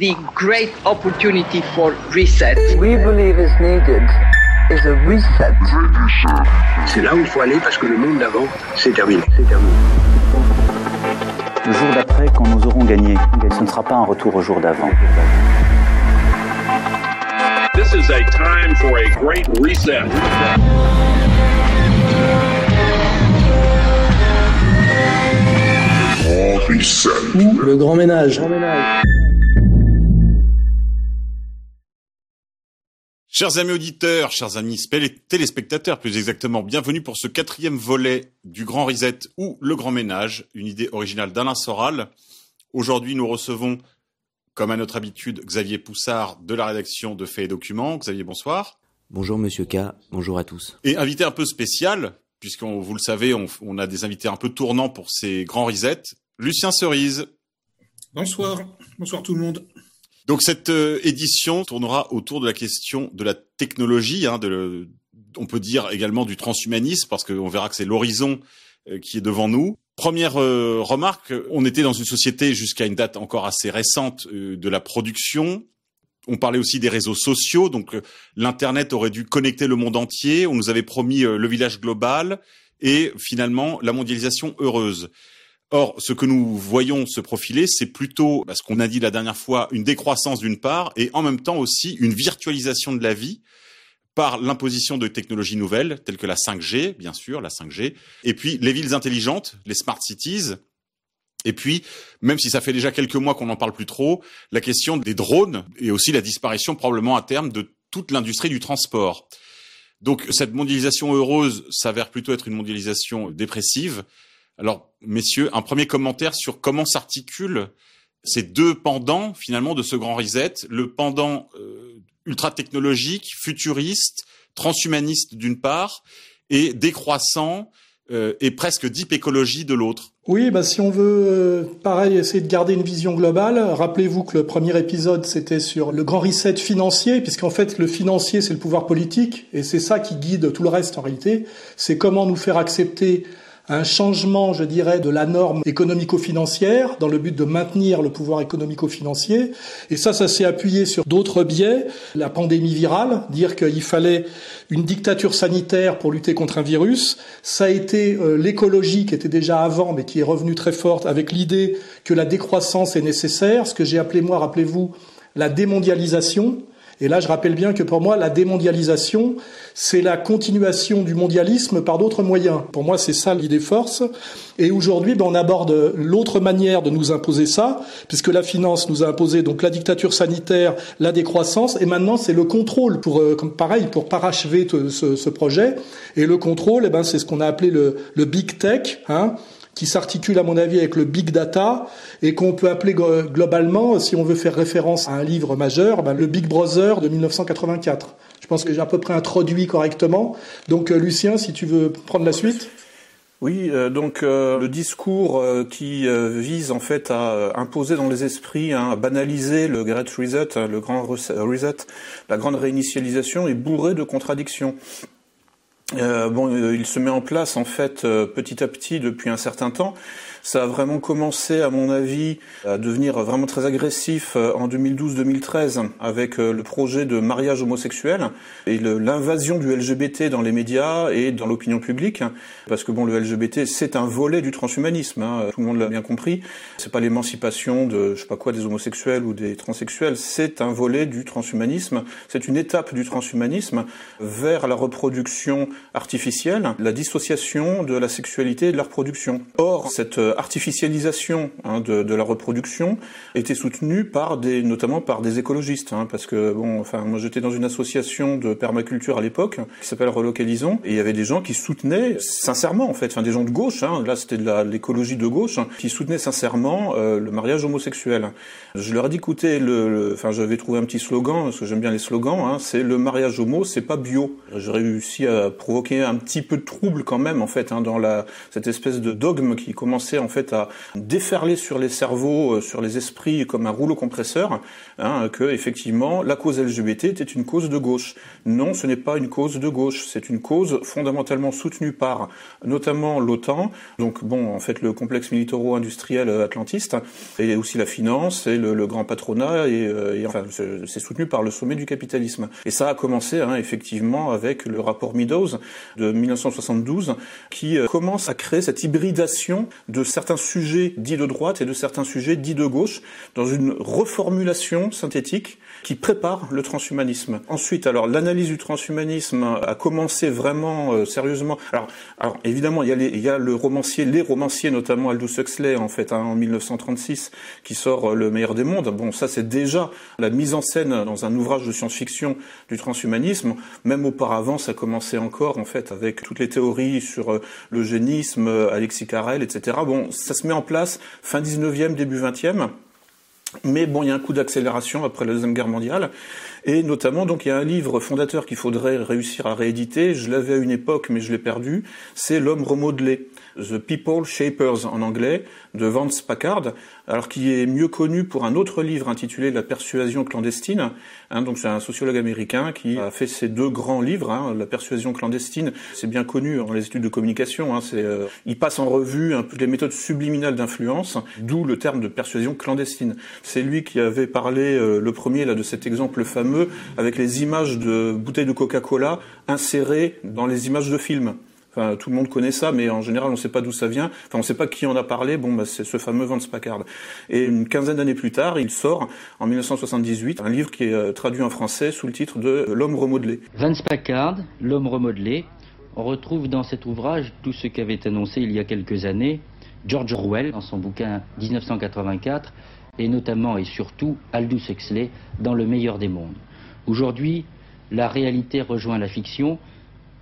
the great opportunity for reset. We believe is needed is a reset. C'est là où il faut aller parce que le monde d'avant, c'est terminé. C'est terminé. Le jour d'après, quand nous aurons gagné, ce ne sera pas un retour au jour d'avant. This is a time for a great reset. Le grand ménage. Chers amis auditeurs, chers amis téléspectateurs, plus exactement, bienvenue pour ce quatrième volet du Grand Reset ou Le Grand Ménage, une idée originale d'Alain Soral. Aujourd'hui, nous recevons, comme à notre habitude, Xavier Poussard de la rédaction de Faits et Documents. Xavier, bonsoir. Bonjour Monsieur K, bonjour à tous. Et invité un peu spécial, puisqu'on vous le savez, on, on, a des invités un peu tournants pour ces grands resets. Lucien Cerise. Bonsoir, bonsoir tout le monde. Donc cette euh, édition tournera autour de la question de la technologie, hein, de le, on peut dire également du transhumanisme, parce qu'on verra que c'est l'horizon euh, qui est devant nous. Première euh, remarque, on était dans une société jusqu'à une date encore assez récente euh, de la production. On parlait aussi des réseaux sociaux, donc euh, l'internet aurait dû connecter le monde entier. On nous avait promis le village global et finalement la mondialisation heureuse. Or, ce que nous voyons se profiler, c'est plutôt, ce qu'on a dit la dernière fois, une décroissance d'une part, et en même temps aussi une virtualisation de la vie par l'imposition de technologies nouvelles, telles que la 5G, bien sûr, la 5G, et puis les villes intelligentes, les smart cities, et puis, même si ça fait déjà quelques mois qu'on n'en parle plus trop, la question des drones et aussi la disparition probablement à terme de toute l'industrie du transport. Donc cette mondialisation heureuse s'avère plutôt être une mondialisation dépressive, alors, messieurs, un premier commentaire sur comment s'articulent ces deux pendants finalement de ce grand reset, le pendant euh, ultra technologique, futuriste, transhumaniste d'une part, et décroissant euh, et presque deep écologie de l'autre. Oui, bah si on veut, euh, pareil, essayer de garder une vision globale, rappelez-vous que le premier épisode, c'était sur le grand reset financier, puisqu'en fait, le financier, c'est le pouvoir politique, et c'est ça qui guide tout le reste en réalité. C'est comment nous faire accepter un changement, je dirais, de la norme économico-financière dans le but de maintenir le pouvoir économico-financier. Et ça, ça s'est appuyé sur d'autres biais. La pandémie virale, dire qu'il fallait une dictature sanitaire pour lutter contre un virus. Ça a été euh, l'écologie qui était déjà avant, mais qui est revenue très forte avec l'idée que la décroissance est nécessaire. Ce que j'ai appelé, moi, rappelez-vous, la démondialisation. Et là, je rappelle bien que pour moi, la démondialisation, c'est la continuation du mondialisme par d'autres moyens. Pour moi, c'est ça l'idée force. Et aujourd'hui, ben, on aborde l'autre manière de nous imposer ça, puisque la finance nous a imposé donc la dictature sanitaire, la décroissance, et maintenant c'est le contrôle pour, euh, comme pareil, pour parachever ce, ce, projet. Et le contrôle, eh ben, c'est ce qu'on a appelé le, le big tech. Hein, qui s'articule à mon avis avec le big data et qu'on peut appeler globalement, si on veut faire référence à un livre majeur, ben le Big Brother de 1984. Je pense que j'ai à peu près introduit correctement. Donc euh, Lucien, si tu veux prendre la suite. Oui, euh, donc euh, le discours qui vise en fait à imposer dans les esprits, hein, à banaliser le Great Reset, hein, le grand reset, la grande réinitialisation est bourré de contradictions. Bon, il se met en place en fait petit à petit depuis un certain temps. Ça a vraiment commencé, à mon avis, à devenir vraiment très agressif euh, en 2012-2013 avec euh, le projet de mariage homosexuel et l'invasion du LGBT dans les médias et dans l'opinion publique. Parce que bon, le LGBT, c'est un volet du transhumanisme. Hein, tout le monde l'a bien compris. C'est pas l'émancipation de, je sais pas quoi, des homosexuels ou des transsexuels. C'est un volet du transhumanisme. C'est une étape du transhumanisme vers la reproduction artificielle, la dissociation de la sexualité et de la reproduction. Or, cette euh, artificialisation hein, de, de, la reproduction était soutenue par des, notamment par des écologistes, hein, parce que bon, enfin, moi j'étais dans une association de permaculture à l'époque qui s'appelle Relocalisons, et il y avait des gens qui soutenaient sincèrement, en fait, enfin des gens de gauche, hein, là c'était de l'écologie de gauche, qui soutenaient sincèrement euh, le mariage homosexuel. Je leur ai dit, écoutez, le, enfin j'avais trouvé un petit slogan, parce que j'aime bien les slogans, hein, c'est le mariage homo, c'est pas bio. J'ai réussi à provoquer un petit peu de trouble quand même, en fait, hein, dans la cette espèce de dogme qui commençait en fait à déferler sur les cerveaux, sur les esprits comme un rouleau compresseur, hein, que effectivement la cause LGBT était une cause de gauche. Non, ce n'est pas une cause de gauche, c'est une cause fondamentalement soutenue par notamment l'OTAN, donc bon, en fait le complexe militaro-industriel atlantiste, et aussi la finance et le, grand patronat, et, et enfin c'est soutenu par le sommet du capitalisme. Et ça a commencé hein, effectivement avec le rapport Meadows de 1972 qui euh, commence à créer cette hybridation de certains sujets dits de droite et de certains sujets dits de gauche dans une reformulation synthétique qui prépare le transhumanisme. Ensuite, alors l'analyse du transhumanisme a commencé vraiment euh, sérieusement. Alors, évidemment, il y, a les, le romancier, les romanciers, notamment Aldous Huxley en fait hein, en 1936, qui sort euh, Le meilleur des mondes. Bon, ça c'est déjà la mise en scène dans un ouvrage de science-fiction du transhumanisme. Même auparavant, ça commençait encore en fait avec toutes les théories sur euh, l'eugénisme, Alexis Carrel, etc. Bon, ça se met en place fin 19e, début 20e. Mais bon, il y a un coup d'accélération après la Deuxième Guerre mondiale. Et notamment, donc, il y a un livre fondateur qu'il faudrait réussir à rééditer. Je l'avais à une époque, mais je l'ai perdu. C'est L'homme remodelé. The People Shapers en anglais, de Vance Packard, alors qui est mieux connu pour un autre livre intitulé La persuasion clandestine. Hein, donc c'est un sociologue américain qui a fait ces deux grands livres. Hein, La persuasion clandestine, c'est bien connu dans les études de communication. Hein, c'est, euh, il passe en revue un peu les méthodes subliminales d'influence, d'où le terme de persuasion clandestine. C'est lui qui avait parlé euh, le premier là de cet exemple fameux avec les images de bouteilles de Coca-Cola insérées dans les images de films. Enfin, tout le monde connaît ça, mais en général, on ne sait pas d'où ça vient. Enfin, on ne sait pas qui en a parlé. Bon, bah, c'est ce fameux Vance Packard. Et une quinzaine d'années plus tard, il sort, en 1978, un livre qui est euh, traduit en français sous le titre de L'homme remodelé. Vance Packard, L'homme remodelé. On retrouve dans cet ouvrage tout ce qu'avait annoncé il y a quelques années George Orwell dans son bouquin 1984, et notamment et surtout Aldous Huxley dans Le meilleur des mondes. Aujourd'hui, la réalité rejoint la fiction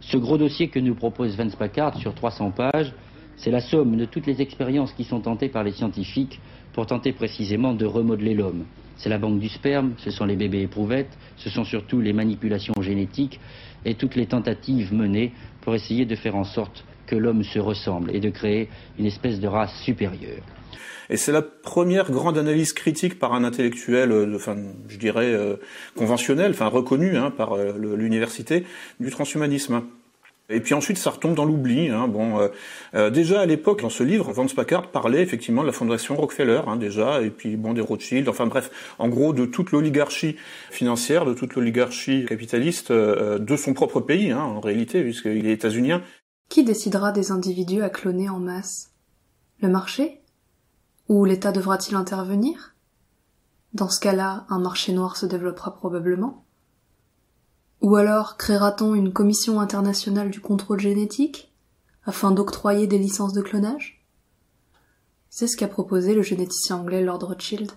ce gros dossier que nous propose Vance Packard sur 300 pages, c'est la somme de toutes les expériences qui sont tentées par les scientifiques pour tenter précisément de remodeler l'homme. C'est la banque du sperme, ce sont les bébés éprouvettes, ce sont surtout les manipulations génétiques et toutes les tentatives menées pour essayer de faire en sorte que l'homme se ressemble et de créer une espèce de race supérieure. Et c'est la première grande analyse critique par un intellectuel, euh, enfin, je dirais euh, conventionnel, enfin reconnu hein, par euh, l'université, du transhumanisme. Et puis ensuite, ça retombe dans l'oubli. Hein. Bon, déjà à l'époque, dans ce livre, Vance Packard parlait effectivement de la fondation Rockefeller, hein, déjà, et puis bon des Rothschild. Enfin bref, en gros, de toute l'oligarchie financière, de toute l'oligarchie capitaliste de son propre pays, hein, en réalité, puisqu'il est états-unien. Qui décidera des individus à cloner en masse? Le marché? Ou l'État devra-t-il intervenir? Dans ce cas-là, un marché noir se développera probablement. Ou alors créera-t-on une commission internationale du contrôle génétique afin d'octroyer des licences de clonage? C'est ce qu'a proposé le généticien anglais Lord Rothschild.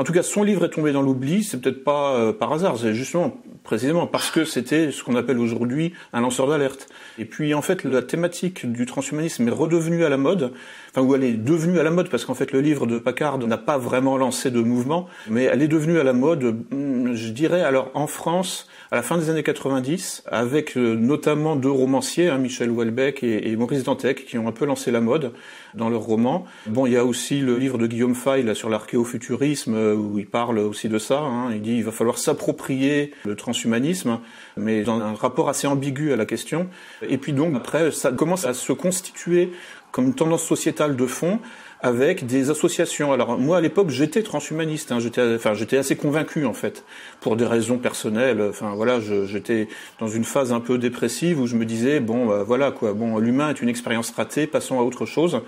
En tout cas, son livre est tombé dans l'oubli, c'est peut-être pas euh, par hasard, c'est justement précisément parce que c'était ce qu'on appelle aujourd'hui un lanceur d'alerte. Et puis en fait, la thématique du transhumanisme est redevenue à la mode, enfin où elle est devenue à la mode parce qu'en fait le livre de Packard n'a pas vraiment lancé de mouvement, mais elle est devenue à la mode, hmm, je dirais alors en France à la fin des années 90, avec euh, notamment deux romanciers, hein, Michel Houellebecq et, Maurice Dantec, qui ont un peu lancé la mode dans leurs romans. Bon, il y a aussi le livre de Guillaume Fay là, sur l'archéofuturisme, euh, où il parle aussi de ça. Hein. Il dit il va falloir s'approprier le transhumanisme, mais dans un rapport assez ambigu à la question. Et puis donc après, ça commence à se constituer comme une tendance sociétale de fond avec des associations. Alors moi à l'époque j'étais transhumaniste, hein, j'étais enfin j'étais assez convaincu en fait pour des raisons personnelles. Enfin voilà, j'étais dans une phase un peu dépressive où je me disais bon bah, voilà quoi, bon l'humain est une expérience ratée, passons à autre chose.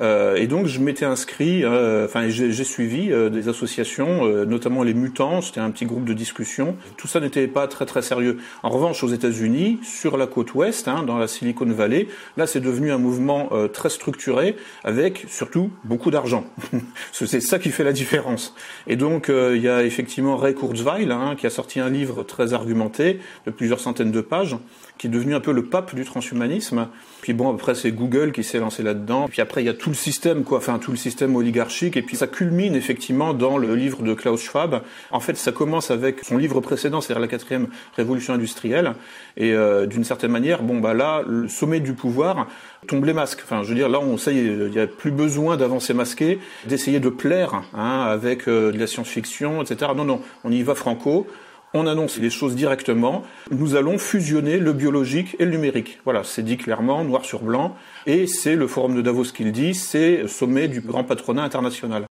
Euh, et donc je m'étais inscrit, euh, enfin j'ai suivi euh, des associations, notamment les Mutants, c'était un petit groupe de discussion. Tout ça n'était pas très très sérieux. En revanche, aux États-Unis, sur la côte ouest, hein, dans la Silicon Valley, là c'est devenu un mouvement très structuré, avec surtout beaucoup d'argent. c'est ça qui fait la différence. Et donc il y a effectivement Ray Kurzweil hein, qui a sorti un livre très argumenté de plusieurs centaines de pages qui est devenu un peu le pape du transhumanisme. Puis bon, après c'est Google qui s'est lancé là-dedans. Puis après il y a tout le système, quoi, enfin tout le système oligarchique. Et puis ça culmine effectivement dans le livre de Klaus Schwab. En fait, ça commence avec son livre précédent, c'est-à-dire la quatrième révolution industrielle. Et euh, d'une certaine manière, bon bah là, le sommet du pouvoir tombe les masques. Enfin, je veux dire, là, on sait, il n'y a plus besoin d'avancer masqué, d'essayer de plaire hein, avec euh, de la science-fiction, etc. Non, non, on y va franco on annonce les choses directement. Nous allons fusionner le biologique et le numérique. Voilà, c'est dit clairement, noir sur blanc. Et c'est le forum de Davos qui le dit, c'est le sommet du grand patronat international.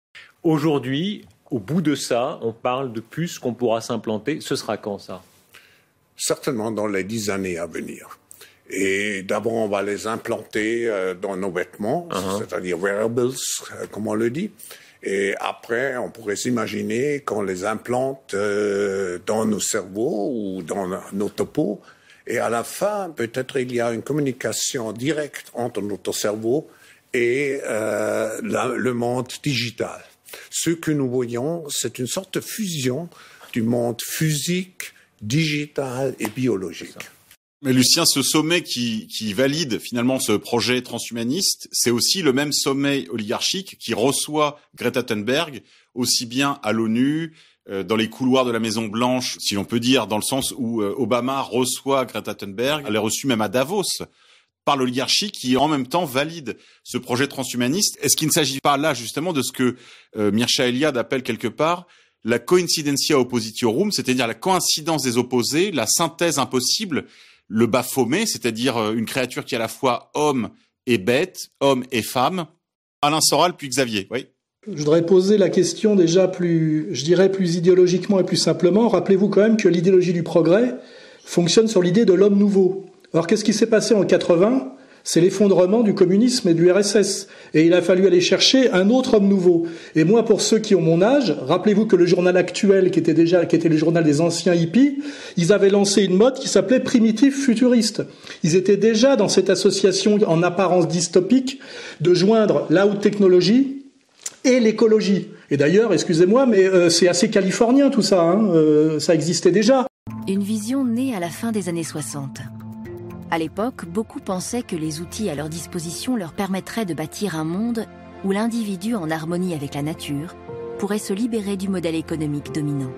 Aujourd'hui, au bout de ça, on parle de puces qu'on pourra s'implanter. Ce sera quand ça? Certainement dans les dix années à venir. Et d'abord, on va les implanter euh, dans nos vêtements, uh-huh. c'est-à-dire wearables, euh, comme on le dit. Et après, on pourrait s'imaginer qu'on les implante euh, dans nos cerveaux ou dans nos topos. Et à la fin, peut-être il y a une communication directe entre notre cerveau et euh, le monde digital. Ce que nous voyons, c'est une sorte de fusion du monde physique, digital et biologique. Mais Lucien, ce sommet qui, qui valide finalement ce projet transhumaniste, c'est aussi le même sommet oligarchique qui reçoit Greta Thunberg aussi bien à l'ONU, euh, dans les couloirs de la Maison Blanche, si l'on peut dire, dans le sens où euh, Obama reçoit Greta Thunberg, elle est reçue même à Davos par l'oligarchie qui en même temps valide ce projet transhumaniste. Est-ce qu'il ne s'agit pas là justement de ce que euh, Mircea Eliade appelle quelque part la coincidentia oppositiorum, c'est-à-dire la coïncidence des opposés, la synthèse impossible le Baphomet, c'est-à-dire euh, une créature qui est à la fois homme et bête, homme et femme. Alain Soral, puis Xavier, oui. Je voudrais poser la question déjà plus, je dirais plus idéologiquement et plus simplement. Rappelez-vous quand même que l'idéologie du progrès fonctionne sur l'idée de l'homme nouveau. Alors qu'est-ce qui s'est passé en 80 c'est l'effondrement du communisme et de l'URSS. Et il a fallu aller chercher un autre homme nouveau. Et moi, pour ceux qui ont mon âge, rappelez-vous que le journal actuel, qui était déjà, qui était le journal des anciens hippies, ils avaient lancé une mode qui s'appelait primitif futuriste. Ils étaient déjà dans cette association en apparence dystopique de joindre la haute technologie et l'écologie. Et d'ailleurs, excusez-moi, mais euh, c'est assez californien tout ça, hein, euh, ça existait déjà. Une vision née à la fin des années 60. À l'époque, beaucoup pensaient que les outils à leur disposition leur permettraient de bâtir un monde où l'individu, en harmonie avec la nature, pourrait se libérer du modèle économique dominant.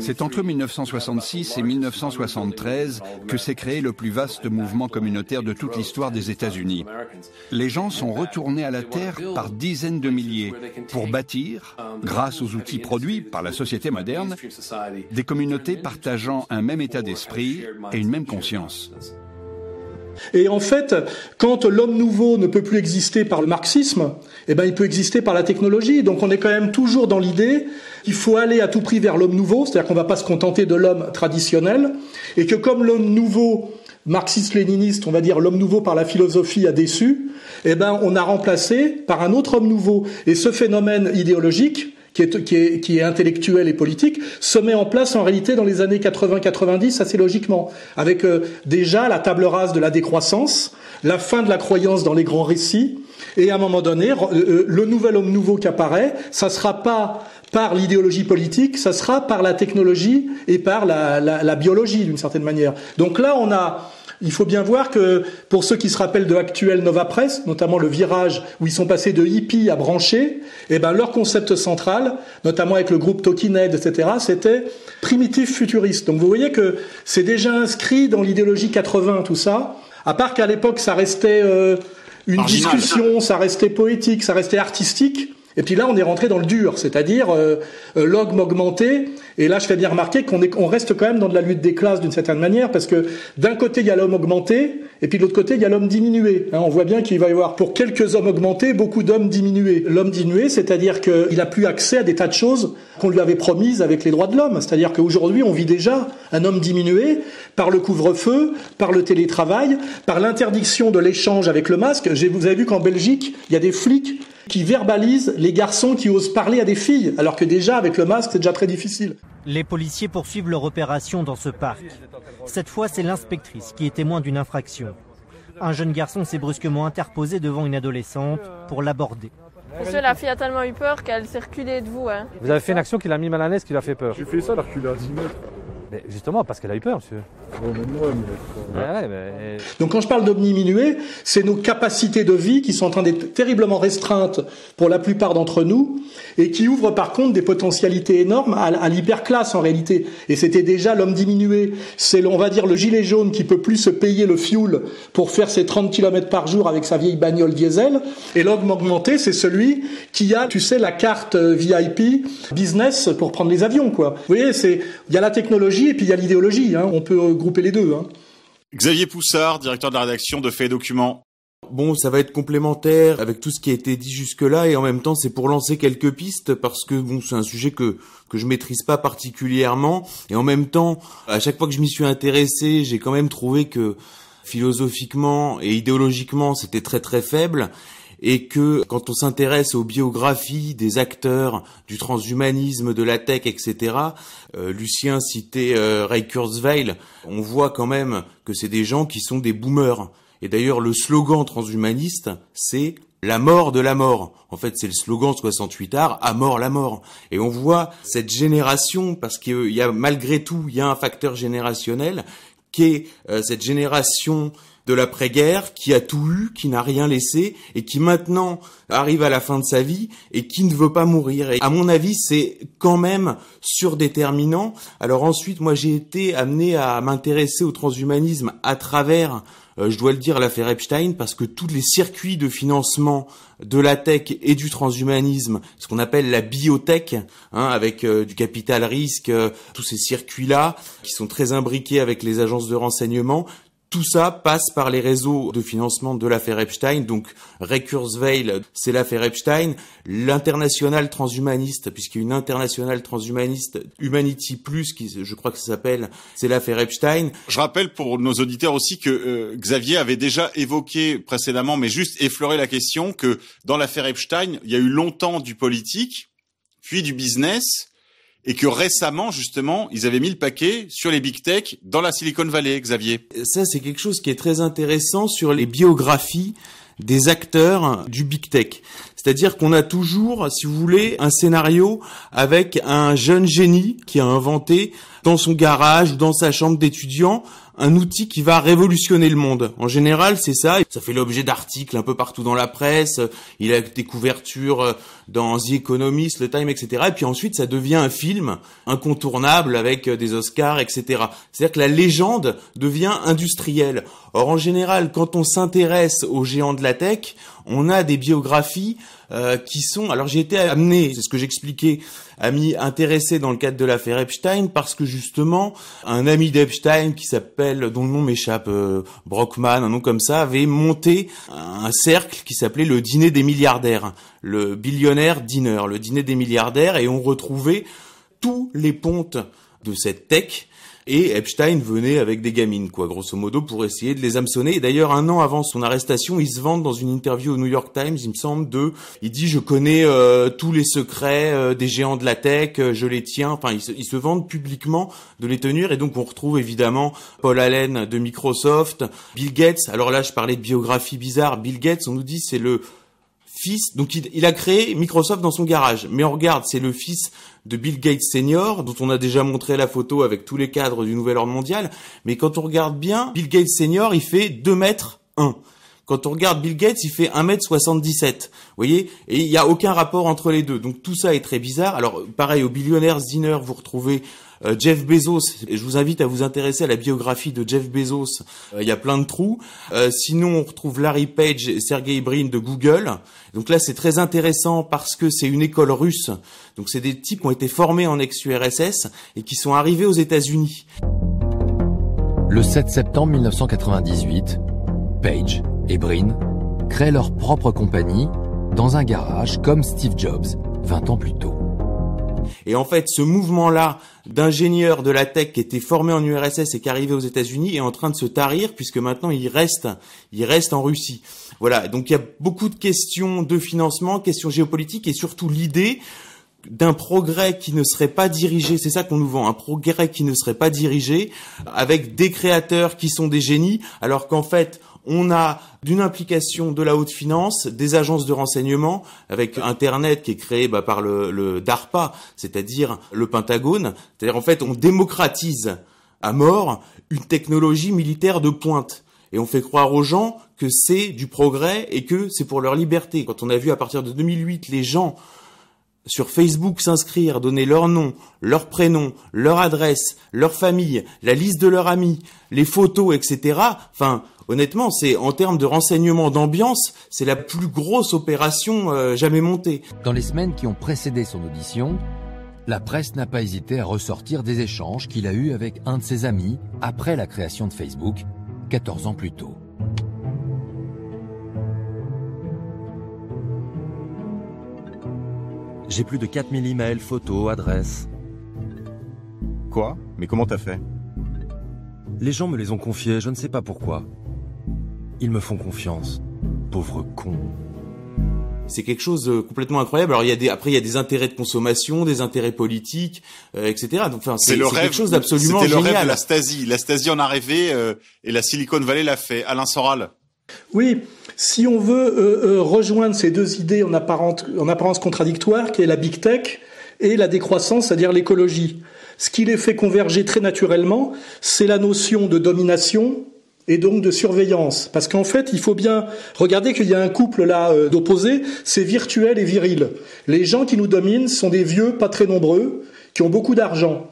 C'est entre 1966 et 1973 que s'est créé le plus vaste mouvement communautaire de toute l'histoire des États-Unis. Les gens sont retournés à la Terre par dizaines de milliers pour bâtir, grâce aux outils produits par la société moderne, des communautés partageant un même état d'esprit et une même conscience. Et en fait, quand l'homme nouveau ne peut plus exister par le marxisme, eh ben, il peut exister par la technologie. Donc on est quand même toujours dans l'idée qu'il faut aller à tout prix vers l'homme nouveau, c'est-à-dire qu'on ne va pas se contenter de l'homme traditionnel, et que comme l'homme nouveau marxiste-léniniste, on va dire l'homme nouveau par la philosophie a déçu, eh ben, on a remplacé par un autre homme nouveau. Et ce phénomène idéologique, qui est, qui, est, qui est, intellectuel et politique, se met en place en réalité dans les années 80-90 assez logiquement, avec euh, déjà la table rase de la décroissance, la fin de la croyance dans les grands récits, et à un moment donné, euh, euh, le nouvel homme nouveau qui apparaît, ça sera pas par l'idéologie politique, ça sera par la technologie et par la, la, la biologie d'une certaine manière. Donc là, on a il faut bien voir que pour ceux qui se rappellent de l'actuel Nova Press, notamment le virage où ils sont passés de hippie à branché, eh ben leur concept central, notamment avec le groupe Talking etc., c'était primitif futuriste. Donc vous voyez que c'est déjà inscrit dans l'idéologie 80, tout ça. À part qu'à l'époque ça restait euh, une discussion, ça restait poétique, ça restait artistique. Et puis là, on est rentré dans le dur, c'est-à-dire euh, euh augmenté. Et là, je fais bien remarquer qu'on on reste quand même dans de la lutte des classes d'une certaine manière, parce que d'un côté, il y a l'homme augmenté, et puis de l'autre côté, il y a l'homme diminué. Hein, on voit bien qu'il va y avoir, pour quelques hommes augmentés, beaucoup d'hommes diminués. L'homme diminué, c'est-à-dire qu'il a plus accès à des tas de choses qu'on lui avait promises avec les droits de l'homme. C'est-à-dire qu'aujourd'hui, on vit déjà un homme diminué par le couvre-feu, par le télétravail, par l'interdiction de l'échange avec le masque. Vous avez vu qu'en Belgique, il y a des flics qui verbalise les garçons qui osent parler à des filles, alors que déjà avec le masque c'est déjà très difficile. Les policiers poursuivent leur opération dans ce parc. Cette fois c'est l'inspectrice qui est témoin d'une infraction. Un jeune garçon s'est brusquement interposé devant une adolescente pour l'aborder. Monsieur, la fille a tellement eu peur qu'elle s'est reculée de vous. Hein. Vous avez fait une action qui l'a mis mal à l'aise, qui lui a fait peur. J'ai fait ça, la reculée à 6 mètres. Mais justement, parce qu'elle a eu peur, monsieur. Donc quand je parle d'omniminuer, c'est nos capacités de vie qui sont en train d'être terriblement restreintes pour la plupart d'entre nous et qui ouvrent par contre des potentialités énormes à, à l'hyperclasse en réalité. Et c'était déjà l'homme diminué. C'est, on va dire, le gilet jaune qui peut plus se payer le fuel pour faire ses 30 km par jour avec sa vieille bagnole diesel. Et l'homme augmenté, c'est celui qui a, tu sais, la carte VIP business pour prendre les avions, quoi. Vous voyez, c'est, il y a la technologie et puis il y a l'idéologie. Hein. On peut grouper les deux. Hein. Xavier Poussard, directeur de la rédaction de Fait et Documents. Bon, ça va être complémentaire avec tout ce qui a été dit jusque-là et en même temps c'est pour lancer quelques pistes parce que bon c'est un sujet que que je maîtrise pas particulièrement et en même temps à chaque fois que je m'y suis intéressé j'ai quand même trouvé que philosophiquement et idéologiquement c'était très très faible et que quand on s'intéresse aux biographies des acteurs du transhumanisme, de la tech, etc., euh, Lucien citait euh, Ray Kurzweil, on voit quand même que c'est des gens qui sont des boomers. Et d'ailleurs, le slogan transhumaniste, c'est la mort de la mort. En fait, c'est le slogan 68 art, à mort la mort. Et on voit cette génération, parce qu'il y a malgré tout, il y a un facteur générationnel, qui est euh, cette génération de l'après-guerre, qui a tout eu, qui n'a rien laissé, et qui maintenant arrive à la fin de sa vie et qui ne veut pas mourir. Et à mon avis, c'est quand même surdéterminant. Alors ensuite, moi, j'ai été amené à m'intéresser au transhumanisme à travers euh, je dois le dire, l'affaire Epstein, parce que tous les circuits de financement de la tech et du transhumanisme, ce qu'on appelle la biotech, hein, avec euh, du capital risque, euh, tous ces circuits-là, qui sont très imbriqués avec les agences de renseignement, tout ça passe par les réseaux de financement de l'affaire Epstein. Donc, Kurzweil, c'est l'affaire Epstein. L'international transhumaniste, puisqu'il y a une internationale transhumaniste, Humanity Plus, qui, je crois que ça s'appelle, c'est l'affaire Epstein. Je rappelle pour nos auditeurs aussi que euh, Xavier avait déjà évoqué précédemment, mais juste effleuré la question que dans l'affaire Epstein, il y a eu longtemps du politique, puis du business, et que récemment, justement, ils avaient mis le paquet sur les big tech dans la Silicon Valley, Xavier. Ça, c'est quelque chose qui est très intéressant sur les biographies des acteurs du big tech. C'est-à-dire qu'on a toujours, si vous voulez, un scénario avec un jeune génie qui a inventé dans son garage ou dans sa chambre d'étudiant un outil qui va révolutionner le monde. En général, c'est ça. Ça fait l'objet d'articles un peu partout dans la presse. Il a des couvertures euh, dans The Economist, le Time, etc. Et puis ensuite, ça devient un film incontournable avec euh, des Oscars, etc. C'est-à-dire que la légende devient industrielle. Or, en général, quand on s'intéresse aux géants de la tech, on a des biographies euh, qui sont. Alors j'ai été amené, c'est ce que j'expliquais, à m'y intéresser dans le cadre de l'affaire Epstein parce que justement un ami d'Epstein qui s'appelle, dont le nom m'échappe, euh, Brockman, un nom comme ça, avait monté un cercle qui s'appelait le dîner des milliardaires, le billionnaire dinner, le dîner des milliardaires, et on retrouvait tous les pontes de cette tech et Epstein venait avec des gamines, quoi, grosso modo, pour essayer de les hameçonner. Et d'ailleurs, un an avant son arrestation, il se vante dans une interview au New York Times, il me semble, de, il dit, je connais euh, tous les secrets euh, des géants de la tech, euh, je les tiens. Enfin, il se, il se vante publiquement de les tenir. Et donc, on retrouve évidemment Paul Allen de Microsoft, Bill Gates. Alors là, je parlais de biographie bizarre. Bill Gates, on nous dit, c'est le fils, donc il, il, a créé Microsoft dans son garage. Mais on regarde, c'est le fils de Bill Gates senior, dont on a déjà montré la photo avec tous les cadres du nouvel ordre mondial. Mais quand on regarde bien, Bill Gates senior, il fait 2 mètres 1. Quand on regarde Bill Gates, il fait 1m77. Vous voyez? Et il n'y a aucun rapport entre les deux. Donc tout ça est très bizarre. Alors pareil, au Billionaires Dinner, vous retrouvez Jeff Bezos, je vous invite à vous intéresser à la biographie de Jeff Bezos, euh, il y a plein de trous. Euh, sinon, on retrouve Larry Page et Sergey Brin de Google. Donc là, c'est très intéressant parce que c'est une école russe. Donc c'est des types qui ont été formés en ex-URSS et qui sont arrivés aux États-Unis. Le 7 septembre 1998, Page et Brin créent leur propre compagnie dans un garage comme Steve Jobs 20 ans plus tôt. Et en fait, ce mouvement-là d'ingénieurs de la tech qui étaient formés en URSS et qui arrivaient aux États-Unis est en train de se tarir puisque maintenant il reste, il reste en Russie. Voilà. Donc il y a beaucoup de questions de financement, questions géopolitiques et surtout l'idée d'un progrès qui ne serait pas dirigé, c'est ça qu'on nous vend, un progrès qui ne serait pas dirigé, avec des créateurs qui sont des génies, alors qu'en fait, on a d'une implication de la haute finance, des agences de renseignement, avec Internet qui est créé bah, par le, le DARPA, c'est-à-dire le Pentagone. C'est-à-dire en fait, on démocratise à mort une technologie militaire de pointe. Et on fait croire aux gens que c'est du progrès et que c'est pour leur liberté. Quand on a vu à partir de 2008 les gens sur Facebook s'inscrire, donner leur nom, leur prénom, leur adresse, leur famille, la liste de leurs amis, les photos, etc. Enfin, honnêtement, c'est en termes de renseignement d'ambiance, c'est la plus grosse opération euh, jamais montée. Dans les semaines qui ont précédé son audition, la presse n'a pas hésité à ressortir des échanges qu'il a eus avec un de ses amis après la création de Facebook, 14 ans plus tôt. J'ai plus de 4000 emails, photos, adresses. Quoi? Mais comment t'as fait? Les gens me les ont confiés, je ne sais pas pourquoi. Ils me font confiance. Pauvre con. C'est quelque chose de complètement incroyable. Alors il y a des après il y a des intérêts de consommation, des intérêts politiques, euh, etc. Donc enfin c'est le rêve, quelque chose d'absolument génial. C'était le rêve de la Stasi. La Stasi en a rêvé euh, et la Silicon Valley l'a fait. Alain Soral. Oui, si on veut euh, euh, rejoindre ces deux idées en, apparente, en apparence contradictoires, qui est la big tech et la décroissance, c'est-à-dire l'écologie, ce qui les fait converger très naturellement, c'est la notion de domination et donc de surveillance. Parce qu'en fait, il faut bien regarder qu'il y a un couple là euh, d'opposés, c'est virtuel et viril. Les gens qui nous dominent sont des vieux, pas très nombreux, qui ont beaucoup d'argent.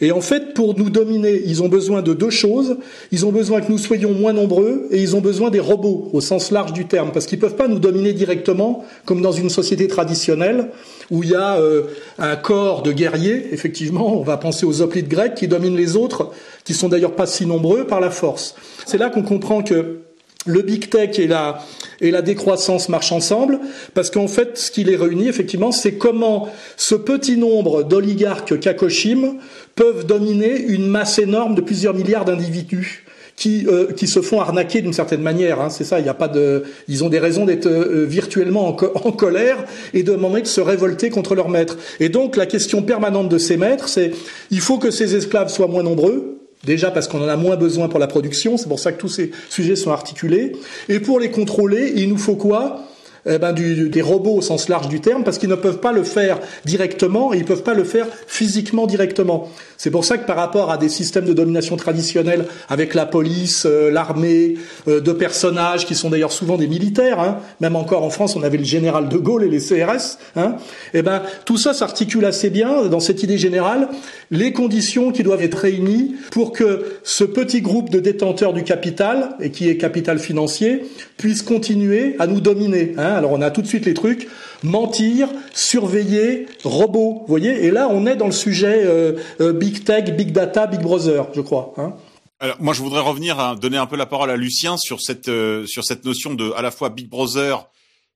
Et en fait, pour nous dominer, ils ont besoin de deux choses. Ils ont besoin que nous soyons moins nombreux et ils ont besoin des robots au sens large du terme, parce qu'ils ne peuvent pas nous dominer directement comme dans une société traditionnelle où il y a euh, un corps de guerriers. Effectivement, on va penser aux hoplites grecs qui dominent les autres, qui sont d'ailleurs pas si nombreux par la force. C'est là qu'on comprend que le big tech et la, et la décroissance marchent ensemble, parce qu'en fait, ce qui les réunit, effectivement, c'est comment ce petit nombre d'oligarques kakoshim peuvent dominer une masse énorme de plusieurs milliards d'individus qui, euh, qui se font arnaquer d'une certaine manière. Hein, c'est ça, il n'y a pas de, ils ont des raisons d'être euh, virtuellement en, en, colère et de demander de se révolter contre leurs maîtres. Et donc la question permanente de ces maîtres, c'est il faut que ces esclaves soient moins nombreux, Déjà parce qu'on en a moins besoin pour la production, c'est pour ça que tous ces sujets sont articulés. Et pour les contrôler, il nous faut quoi? Eh ben, du, des robots au sens large du terme, parce qu'ils ne peuvent pas le faire directement et ils ne peuvent pas le faire physiquement directement. C'est pour ça que par rapport à des systèmes de domination traditionnels avec la police, euh, l'armée, euh, de personnages qui sont d'ailleurs souvent des militaires, hein, même encore en France on avait le général de Gaulle et les CRS, hein, eh ben, tout ça s'articule assez bien dans cette idée générale, les conditions qui doivent être réunies pour que ce petit groupe de détenteurs du capital, et qui est capital financier, puisse continuer à nous dominer. Hein. Alors on a tout de suite les trucs, mentir, surveiller, robot, vous voyez, et là on est dans le sujet euh, euh, big tech, big data, big brother, je crois. Hein. Alors moi je voudrais revenir donner un peu la parole à Lucien sur cette euh, sur cette notion de à la fois big brother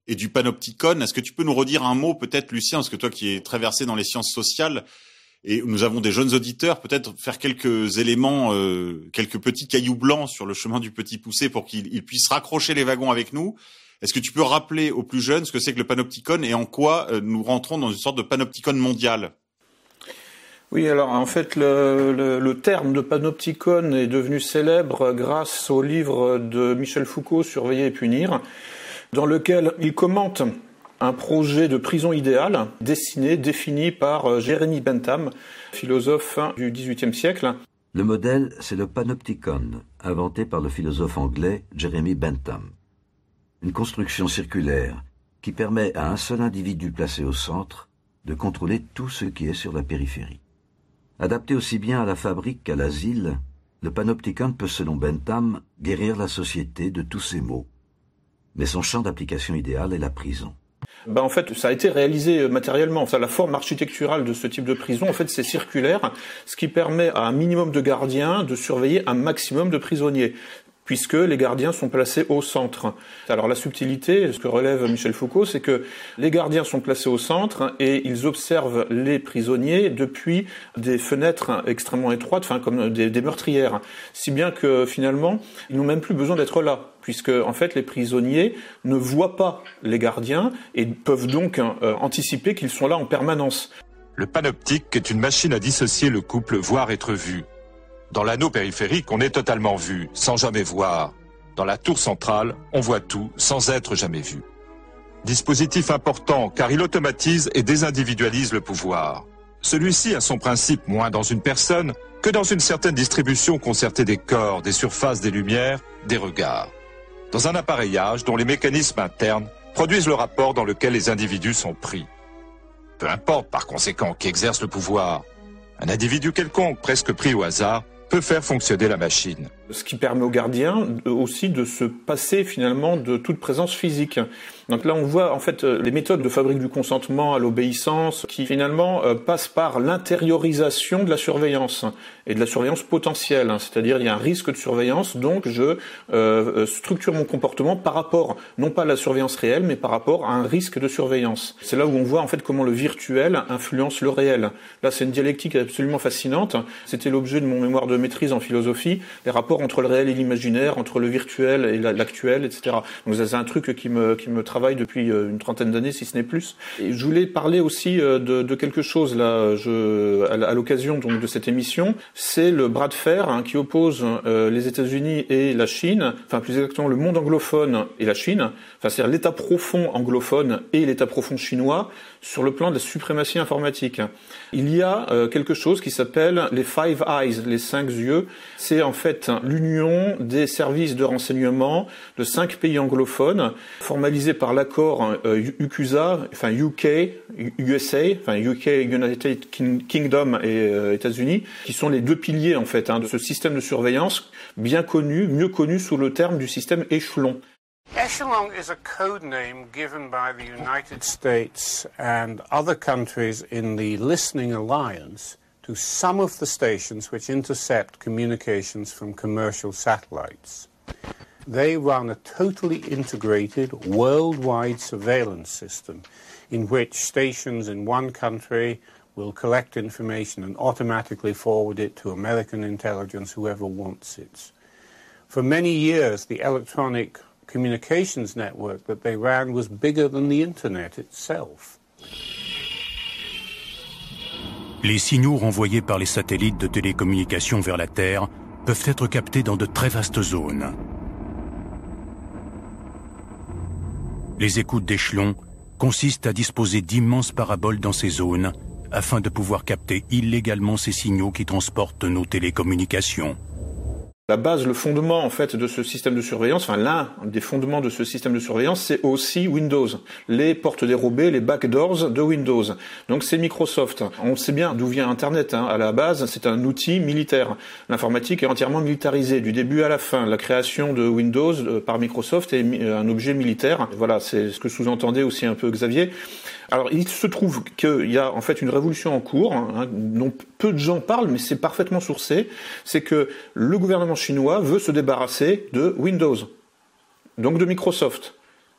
et du panopticon. Est-ce que tu peux nous redire un mot peut-être Lucien, parce que toi qui es très versé dans les sciences sociales et nous avons des jeunes auditeurs, peut-être faire quelques éléments, quelques petits cailloux blancs sur le chemin du petit poussé pour qu'ils puissent raccrocher les wagons avec nous. Est-ce que tu peux rappeler aux plus jeunes ce que c'est que le panopticon et en quoi euh, nous rentrons dans une sorte de panopticon mondial? Oui, alors en fait, le, le, le, terme de panopticon est devenu célèbre grâce au livre de Michel Foucault, Surveiller et punir, dans lequel il commente un projet de prison idéale dessiné, défini par euh, Jérémy Bentham, philosophe du XVIIIe siècle. Le modèle, c'est le panopticon, inventé par le philosophe anglais Jeremy Bentham. Une construction circulaire qui permet à un seul individu placé au centre de contrôler tout ce qui est sur la périphérie. Adapté aussi bien à la fabrique qu'à l'asile, le panopticon peut, selon Bentham, guérir la société de tous ses maux. Mais son champ d'application idéal est la prison. Ben en fait, ça a été réalisé euh, matériellement. Enfin, la forme architecturale de ce type de prison, en fait, c'est circulaire, ce qui permet à un minimum de gardiens de surveiller un maximum de prisonniers puisque les gardiens sont placés au centre. Alors la subtilité, ce que relève Michel Foucault, c'est que les gardiens sont placés au centre et ils observent les prisonniers depuis des fenêtres extrêmement étroites, enfin comme des, meurtrières, si bien que finalement, ils n'ont même plus besoin d'être là puisque en fait les prisonniers ne voient pas les gardiens et peuvent donc euh, anticiper qu'ils sont là en permanence. Le panoptique est une machine à dissocier le couple voir être vu. Dans l'anneau périphérique, on est totalement vu, sans jamais voir. Dans la tour centrale, on voit tout, sans être jamais vu. Dispositif important, car il automatise et désindividualise le pouvoir. Celui-ci a son principe moins dans une personne que dans une certaine distribution concertée des corps, des surfaces, des lumières, des regards. Dans un appareillage dont les mécanismes internes produisent le rapport dans lequel les individus sont pris. Peu importe par conséquent qui exerce le pouvoir. Un individu quelconque, presque pris au hasard, peut faire fonctionner la machine. Ce qui permet aux gardiens aussi de se passer finalement de toute présence physique. Donc là, on voit en fait euh, les méthodes de fabrique du consentement à l'obéissance qui finalement euh, passent par l'intériorisation de la surveillance et de la surveillance potentielle. Hein. C'est-à-dire il y a un risque de surveillance, donc je euh, structure mon comportement par rapport non pas à la surveillance réelle, mais par rapport à un risque de surveillance. C'est là où on voit en fait comment le virtuel influence le réel. Là, c'est une dialectique absolument fascinante. C'était l'objet de mon mémoire de maîtrise en philosophie, les rapports entre le réel et l'imaginaire, entre le virtuel et l'actuel, etc. Donc c'est un truc qui me qui me travaille depuis euh, une trentaine d'années, si ce n'est plus. Je voulais parler aussi euh, de, quelque chose là, à, l'occasion donc de cette émission, c'est le bras de fer hein, qui oppose euh, les États-Unis et la Chine, enfin plus exactement le monde anglophone et la Chine, enfin c'est-à-dire l'État profond anglophone et l'État profond chinois sur le plan de la suprématie informatique. Il y a quelque chose qui s'appelle les Five Eyes, les cinq yeux. C'est en fait l'union des services de renseignement de cinq pays anglophones, formalisés par l'accord euh, UCUSA, enfin UK, USA, enfin UK, United Kingdom et euh, États-Unis, qui sont les deux piliers en fait hein, de ce système de surveillance bien connu, mieux connu sous le terme du système échelon. Echelon is a code name given by the United States and other countries in the Listening Alliance to some of the stations which intercept communications from commercial satellites. They run a totally integrated worldwide surveillance system in which stations in one country will collect information and automatically forward it to American intelligence, whoever wants it. For many years, the electronic communications network that they ran was bigger than the Internet itself. Les signaux renvoyés par les satellites de télécommunications vers la Terre peuvent être captés dans de très vastes zones. Les écoutes d'échelon consistent à disposer d'immenses paraboles dans ces zones afin de pouvoir capter illégalement ces signaux qui transportent nos télécommunications. La base, le fondement en fait de ce système de surveillance, enfin l'un des fondements de ce système de surveillance, c'est aussi Windows, les portes dérobées, les backdoors de Windows. Donc c'est Microsoft. On sait bien d'où vient Internet. Hein. À la base, c'est un outil militaire. L'informatique est entièrement militarisée du début à la fin. La création de Windows euh, par Microsoft est un objet militaire. Voilà, c'est ce que sous-entendait aussi un peu Xavier. Alors, il se trouve qu'il y a en fait une révolution en cours, hein, dont peu de gens parlent, mais c'est parfaitement sourcé. C'est que le gouvernement chinois veut se débarrasser de Windows, donc de Microsoft.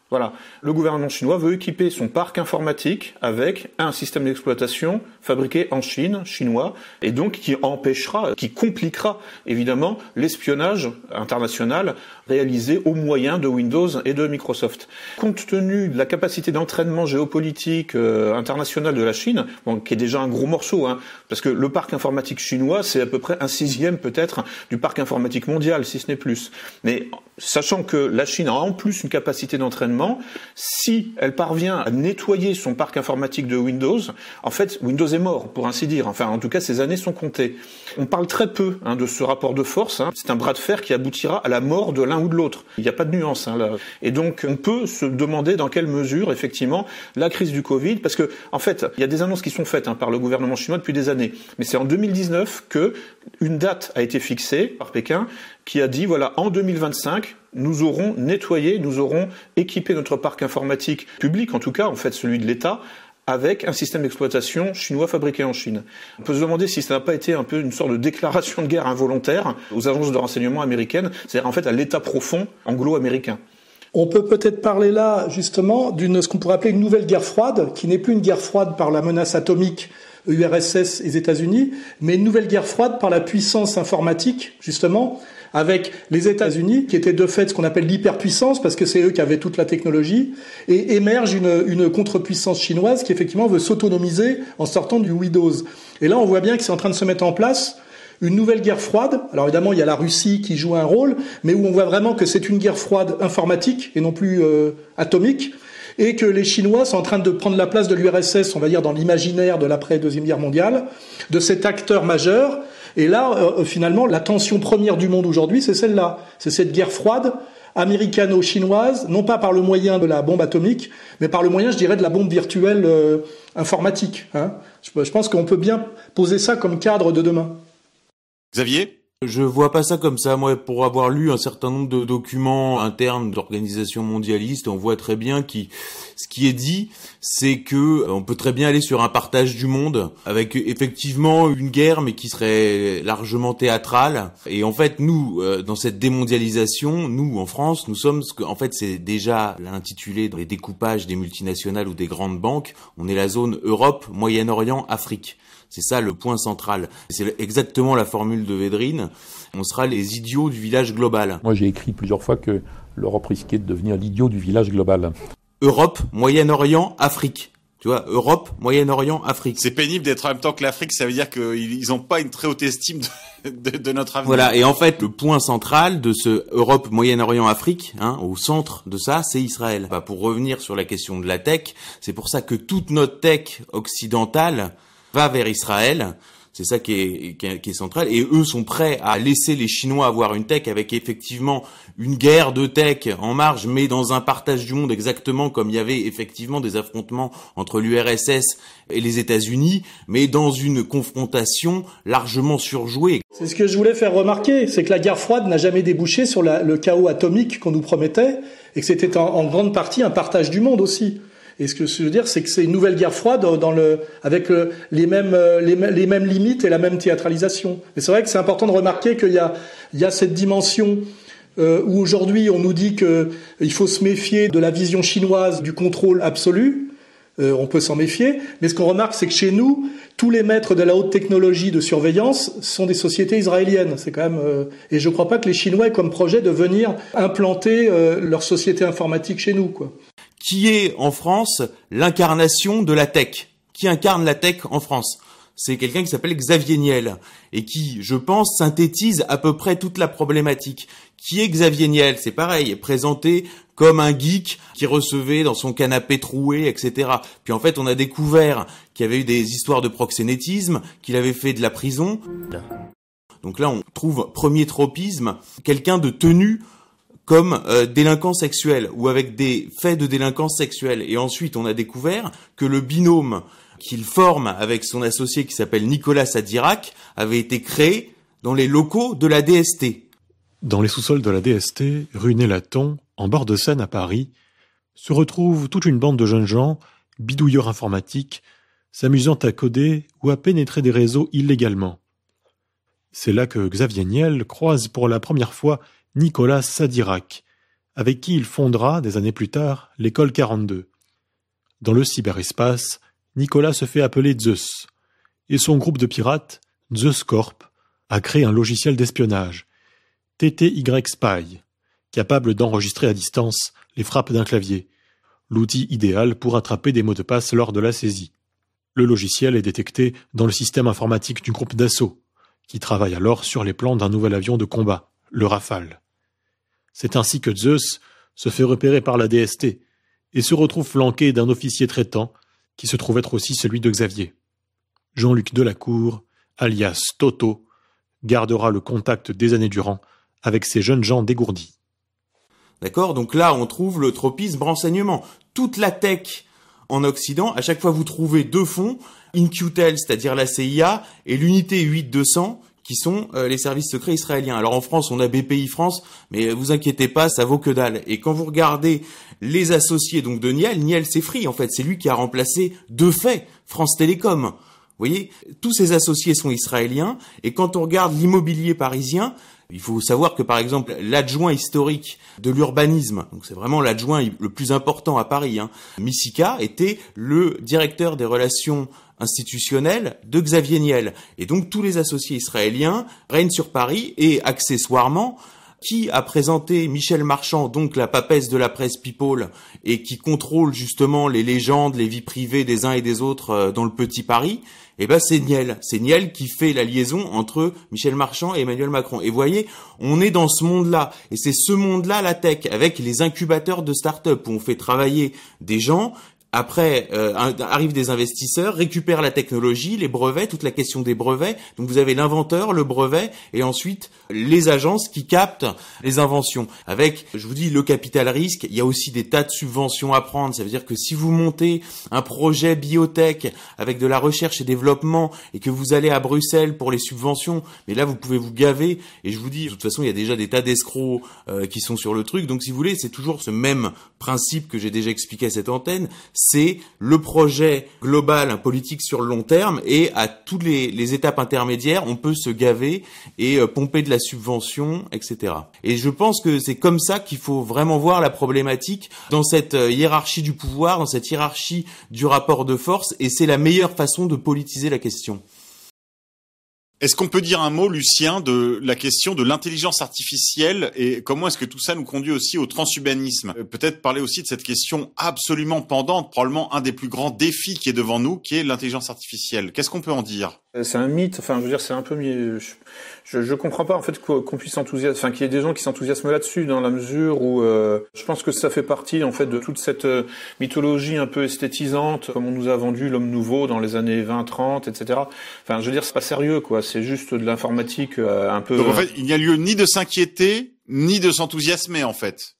Voilà. Le gouvernement chinois veut équiper son parc informatique avec un système d'exploitation fabriqué en Chine, chinois, et donc qui empêchera, qui compliquera évidemment l'espionnage international réalisé au moyen de Windows et de Microsoft. Compte tenu de la capacité d'entraînement géopolitique euh, international de la Chine, qui est déjà un gros morceau, hein, parce que le parc informatique chinois, c'est à peu près un sixième peut-être du parc informatique mondial, si ce n'est plus. Mais sachant que la Chine a en plus une capacité d'entraînement, si elle parvient à nettoyer son parc informatique de Windows, en fait, Windows est mort, pour ainsi dire. Enfin, en tout cas, ses années sont comptées. On parle très peu hein, de ce rapport de force. Hein. C'est un bras de fer qui aboutira à la mort de l'un ou de l'autre. Il n'y a pas de nuance hein, là. Et donc, on peut se demander dans quelle mesure, effectivement, la crise du Covid, parce que, en fait, il y a des annonces qui sont faites hein, par le gouvernement chinois depuis des années. Mais c'est en 2019 que une date a été fixée par Pékin qui a dit voilà, en 2025, nous aurons nettoyé, nous aurons équipé notre parc informatique public, en tout cas, en fait, celui de l'État, avec un système d'exploitation chinois fabriqué en Chine. On peut se demander si ça n'a pas été un peu une sorte de déclaration de guerre involontaire aux agences de renseignement américaines, c'est-à-dire en fait à l'état profond anglo-américain. On peut peut-être parler là justement d'une ce qu'on pourrait appeler une nouvelle guerre froide, qui n'est plus une guerre froide par la menace atomique URSS et États-Unis, mais une nouvelle guerre froide par la puissance informatique, justement, avec les États-Unis, qui étaient de fait ce qu'on appelle l'hyperpuissance, parce que c'est eux qui avaient toute la technologie, et émerge une, une contrepuissance chinoise qui effectivement veut s'autonomiser en sortant du Windows. Et là, on voit bien que c'est en train de se mettre en place une nouvelle guerre froide. Alors évidemment, il y a la Russie qui joue un rôle, mais où on voit vraiment que c'est une guerre froide informatique et non plus euh, atomique, et que les Chinois sont en train de prendre la place de l'URSS, on va dire, dans l'imaginaire de l'après-deuxième guerre mondiale, de cet acteur majeur. Et là, euh, finalement, la tension première du monde aujourd'hui, c'est celle-là. C'est cette guerre froide américano-chinoise, non pas par le moyen de la bombe atomique, mais par le moyen, je dirais, de la bombe virtuelle euh, informatique. Hein. Je pense qu'on peut bien poser ça comme cadre de demain. Xavier? Je vois pas ça comme ça. Moi, pour avoir lu un certain nombre de documents internes d'organisations mondialistes, on voit très bien qui, ce qui est dit, c'est que euh, on peut très bien aller sur un partage du monde avec effectivement une guerre, mais qui serait largement théâtrale. Et en fait, nous, euh, dans cette démondialisation, nous en France, nous sommes ce que, en fait, c'est déjà l'intitulé dans les découpages des multinationales ou des grandes banques. On est la zone Europe, Moyen-Orient, Afrique. C'est ça le point central. C'est exactement la formule de Védrine. On sera les idiots du village global. Moi, j'ai écrit plusieurs fois que l'Europe risquait de devenir l'idiot du village global. Europe, Moyen-Orient, Afrique. Tu vois, Europe, Moyen-Orient, Afrique. C'est pénible d'être en même temps que l'Afrique, ça veut dire qu'ils n'ont pas une très haute estime de, de, notre avenir. Voilà, et en fait, le point central de ce Europe, Moyen-Orient, Afrique, hein, au centre de ça, c'est Israël. Bah, pour revenir sur la question de la tech, c'est pour ça que toute notre tech occidentale va vers Israël. C'est ça qui est, qui, est, central. Et eux sont prêts à laisser les Chinois avoir une tech avec effectivement une guerre de tech en marge, mais dans un partage du monde exactement comme il y avait effectivement des affrontements entre l'URSS et les États-Unis, mais dans une confrontation largement surjouée. C'est ce que je voulais faire remarquer, c'est que la guerre froide n'a jamais débouché sur le chaos atomique qu'on nous promettait, et que c'était en grande partie un partage du monde aussi. Et ce que je veux dire, c'est que c'est une nouvelle guerre froide dans le, avec euh, les, mêmes, euh, les, mêmes limites et la même théâtralisation. Et c'est vrai que c'est important de remarquer qu'il y a, il y a cette dimension euh, où aujourd'hui on nous dit qu'il faut se méfier de la vision chinoise du contrôle absolu. Euh, on peut s'en méfier. Mais ce qu'on remarque, c'est que chez nous, tous les maîtres de la haute technologie de surveillance sont des sociétés israéliennes. C'est quand même. Euh, et je ne crois pas que les Chinois aient comme projet de venir implanter leur société informatique chez nous, quoi qui est en France l'incarnation de la tech. Qui incarne la tech en France? C'est quelqu'un qui s'appelle Xavier Niel et qui, je pense, synthétise à peu près toute la problématique. Qui est Xavier Niel? C'est pareil, est présenté comme un geek qui recevait dans son canapé troué, etc. Puis en fait, on a découvert qu'il y avait eu des histoires de proxénétisme, qu'il avait fait de la prison. Donc là, on trouve premier tropisme, quelqu'un de tenu comme euh, délinquant sexuel ou avec des faits de délinquance sexuelle. Et ensuite, on a découvert que le binôme qu'il forme avec son associé qui s'appelle Nicolas Sadirac avait été créé dans les locaux de la DST. Dans les sous-sols de la DST, rue Nélaton, en bord de Seine à Paris, se retrouve toute une bande de jeunes gens, bidouilleurs informatiques, s'amusant à coder ou à pénétrer des réseaux illégalement. C'est là que Xavier Niel croise pour la première fois Nicolas Sadirac, avec qui il fondera, des années plus tard, l'école 42. Dans le cyberespace, Nicolas se fait appeler Zeus, et son groupe de pirates, Zeus Corp, a créé un logiciel d'espionnage, TTY Spy, capable d'enregistrer à distance les frappes d'un clavier, l'outil idéal pour attraper des mots de passe lors de la saisie. Le logiciel est détecté dans le système informatique du groupe d'assaut, qui travaille alors sur les plans d'un nouvel avion de combat le Rafale. C'est ainsi que Zeus se fait repérer par la DST et se retrouve flanqué d'un officier traitant qui se trouve être aussi celui de Xavier. Jean-Luc Delacour, alias Toto, gardera le contact des années durant avec ces jeunes gens dégourdis. D'accord Donc là, on trouve le tropisme renseignement. Toute la tech en Occident, à chaque fois vous trouvez deux fonds, InQtel, c'est-à-dire la CIA, et l'unité 8200, qui sont euh, les services secrets israéliens. Alors en France, on a BPI France, mais vous inquiétez pas, ça vaut que dalle. Et quand vous regardez les associés donc de Niel. Niel, c'est en fait, c'est lui qui a remplacé de fait France Télécom. Vous voyez, tous ces associés sont israéliens et quand on regarde l'immobilier parisien, il faut savoir que par exemple l'adjoint historique de l'urbanisme, donc c'est vraiment l'adjoint le plus important à Paris, hein, Missika était le directeur des relations institutionnelles de Xavier Niel. Et donc tous les associés israéliens règnent sur Paris et accessoirement qui a présenté Michel Marchand, donc la papesse de la presse People, et qui contrôle justement les légendes, les vies privées des uns et des autres euh, dans le petit Paris, eh ben c'est Niel. C'est Niel qui fait la liaison entre Michel Marchand et Emmanuel Macron. Et voyez, on est dans ce monde-là. Et c'est ce monde-là, la tech, avec les incubateurs de start-up où on fait travailler des gens après, euh, arrivent des investisseurs, récupèrent la technologie, les brevets, toute la question des brevets. Donc vous avez l'inventeur, le brevet, et ensuite les agences qui captent les inventions. Avec, je vous dis, le capital risque, il y a aussi des tas de subventions à prendre. Ça veut dire que si vous montez un projet biotech avec de la recherche et développement et que vous allez à Bruxelles pour les subventions, mais là vous pouvez vous gaver. Et je vous dis, de toute façon, il y a déjà des tas d'escrocs euh, qui sont sur le truc. Donc si vous voulez, c'est toujours ce même principe que j'ai déjà expliqué à cette antenne c'est le projet global, politique sur le long terme, et à toutes les, étapes intermédiaires, on peut se gaver et euh, pomper de la subvention, etc. Et je pense que c'est comme ça qu'il faut vraiment voir la problématique dans cette euh, hiérarchie du pouvoir, dans cette hiérarchie du rapport de force, et c'est la meilleure façon de politiser la question. Est-ce qu'on peut dire un mot, Lucien, de la question de l'intelligence artificielle et comment est-ce que tout ça nous conduit aussi au transhumanisme? Euh, Peut-être parler aussi de cette question absolument pendante, probablement un des plus grands défis qui est devant nous, qui est l'intelligence artificielle. Qu'est-ce qu'on peut en dire? Euh, C'est un mythe. Enfin, je veux dire, c'est un peu. Je comprends pas en fait qu'on puisse s'enthousiasmer, enfin qu'il y ait des gens qui s'enthousiasment là-dessus, dans la mesure où euh, je pense que ça fait partie en fait de toute cette mythologie un peu esthétisante, comme on nous a vendu l'homme nouveau dans les années 20, 30, etc. Enfin, je veux dire, c'est pas sérieux, quoi c'est juste de l'informatique euh, un peu. Donc en fait, il n'y a lieu ni de s'inquiéter ni de s'enthousiasmer en fait.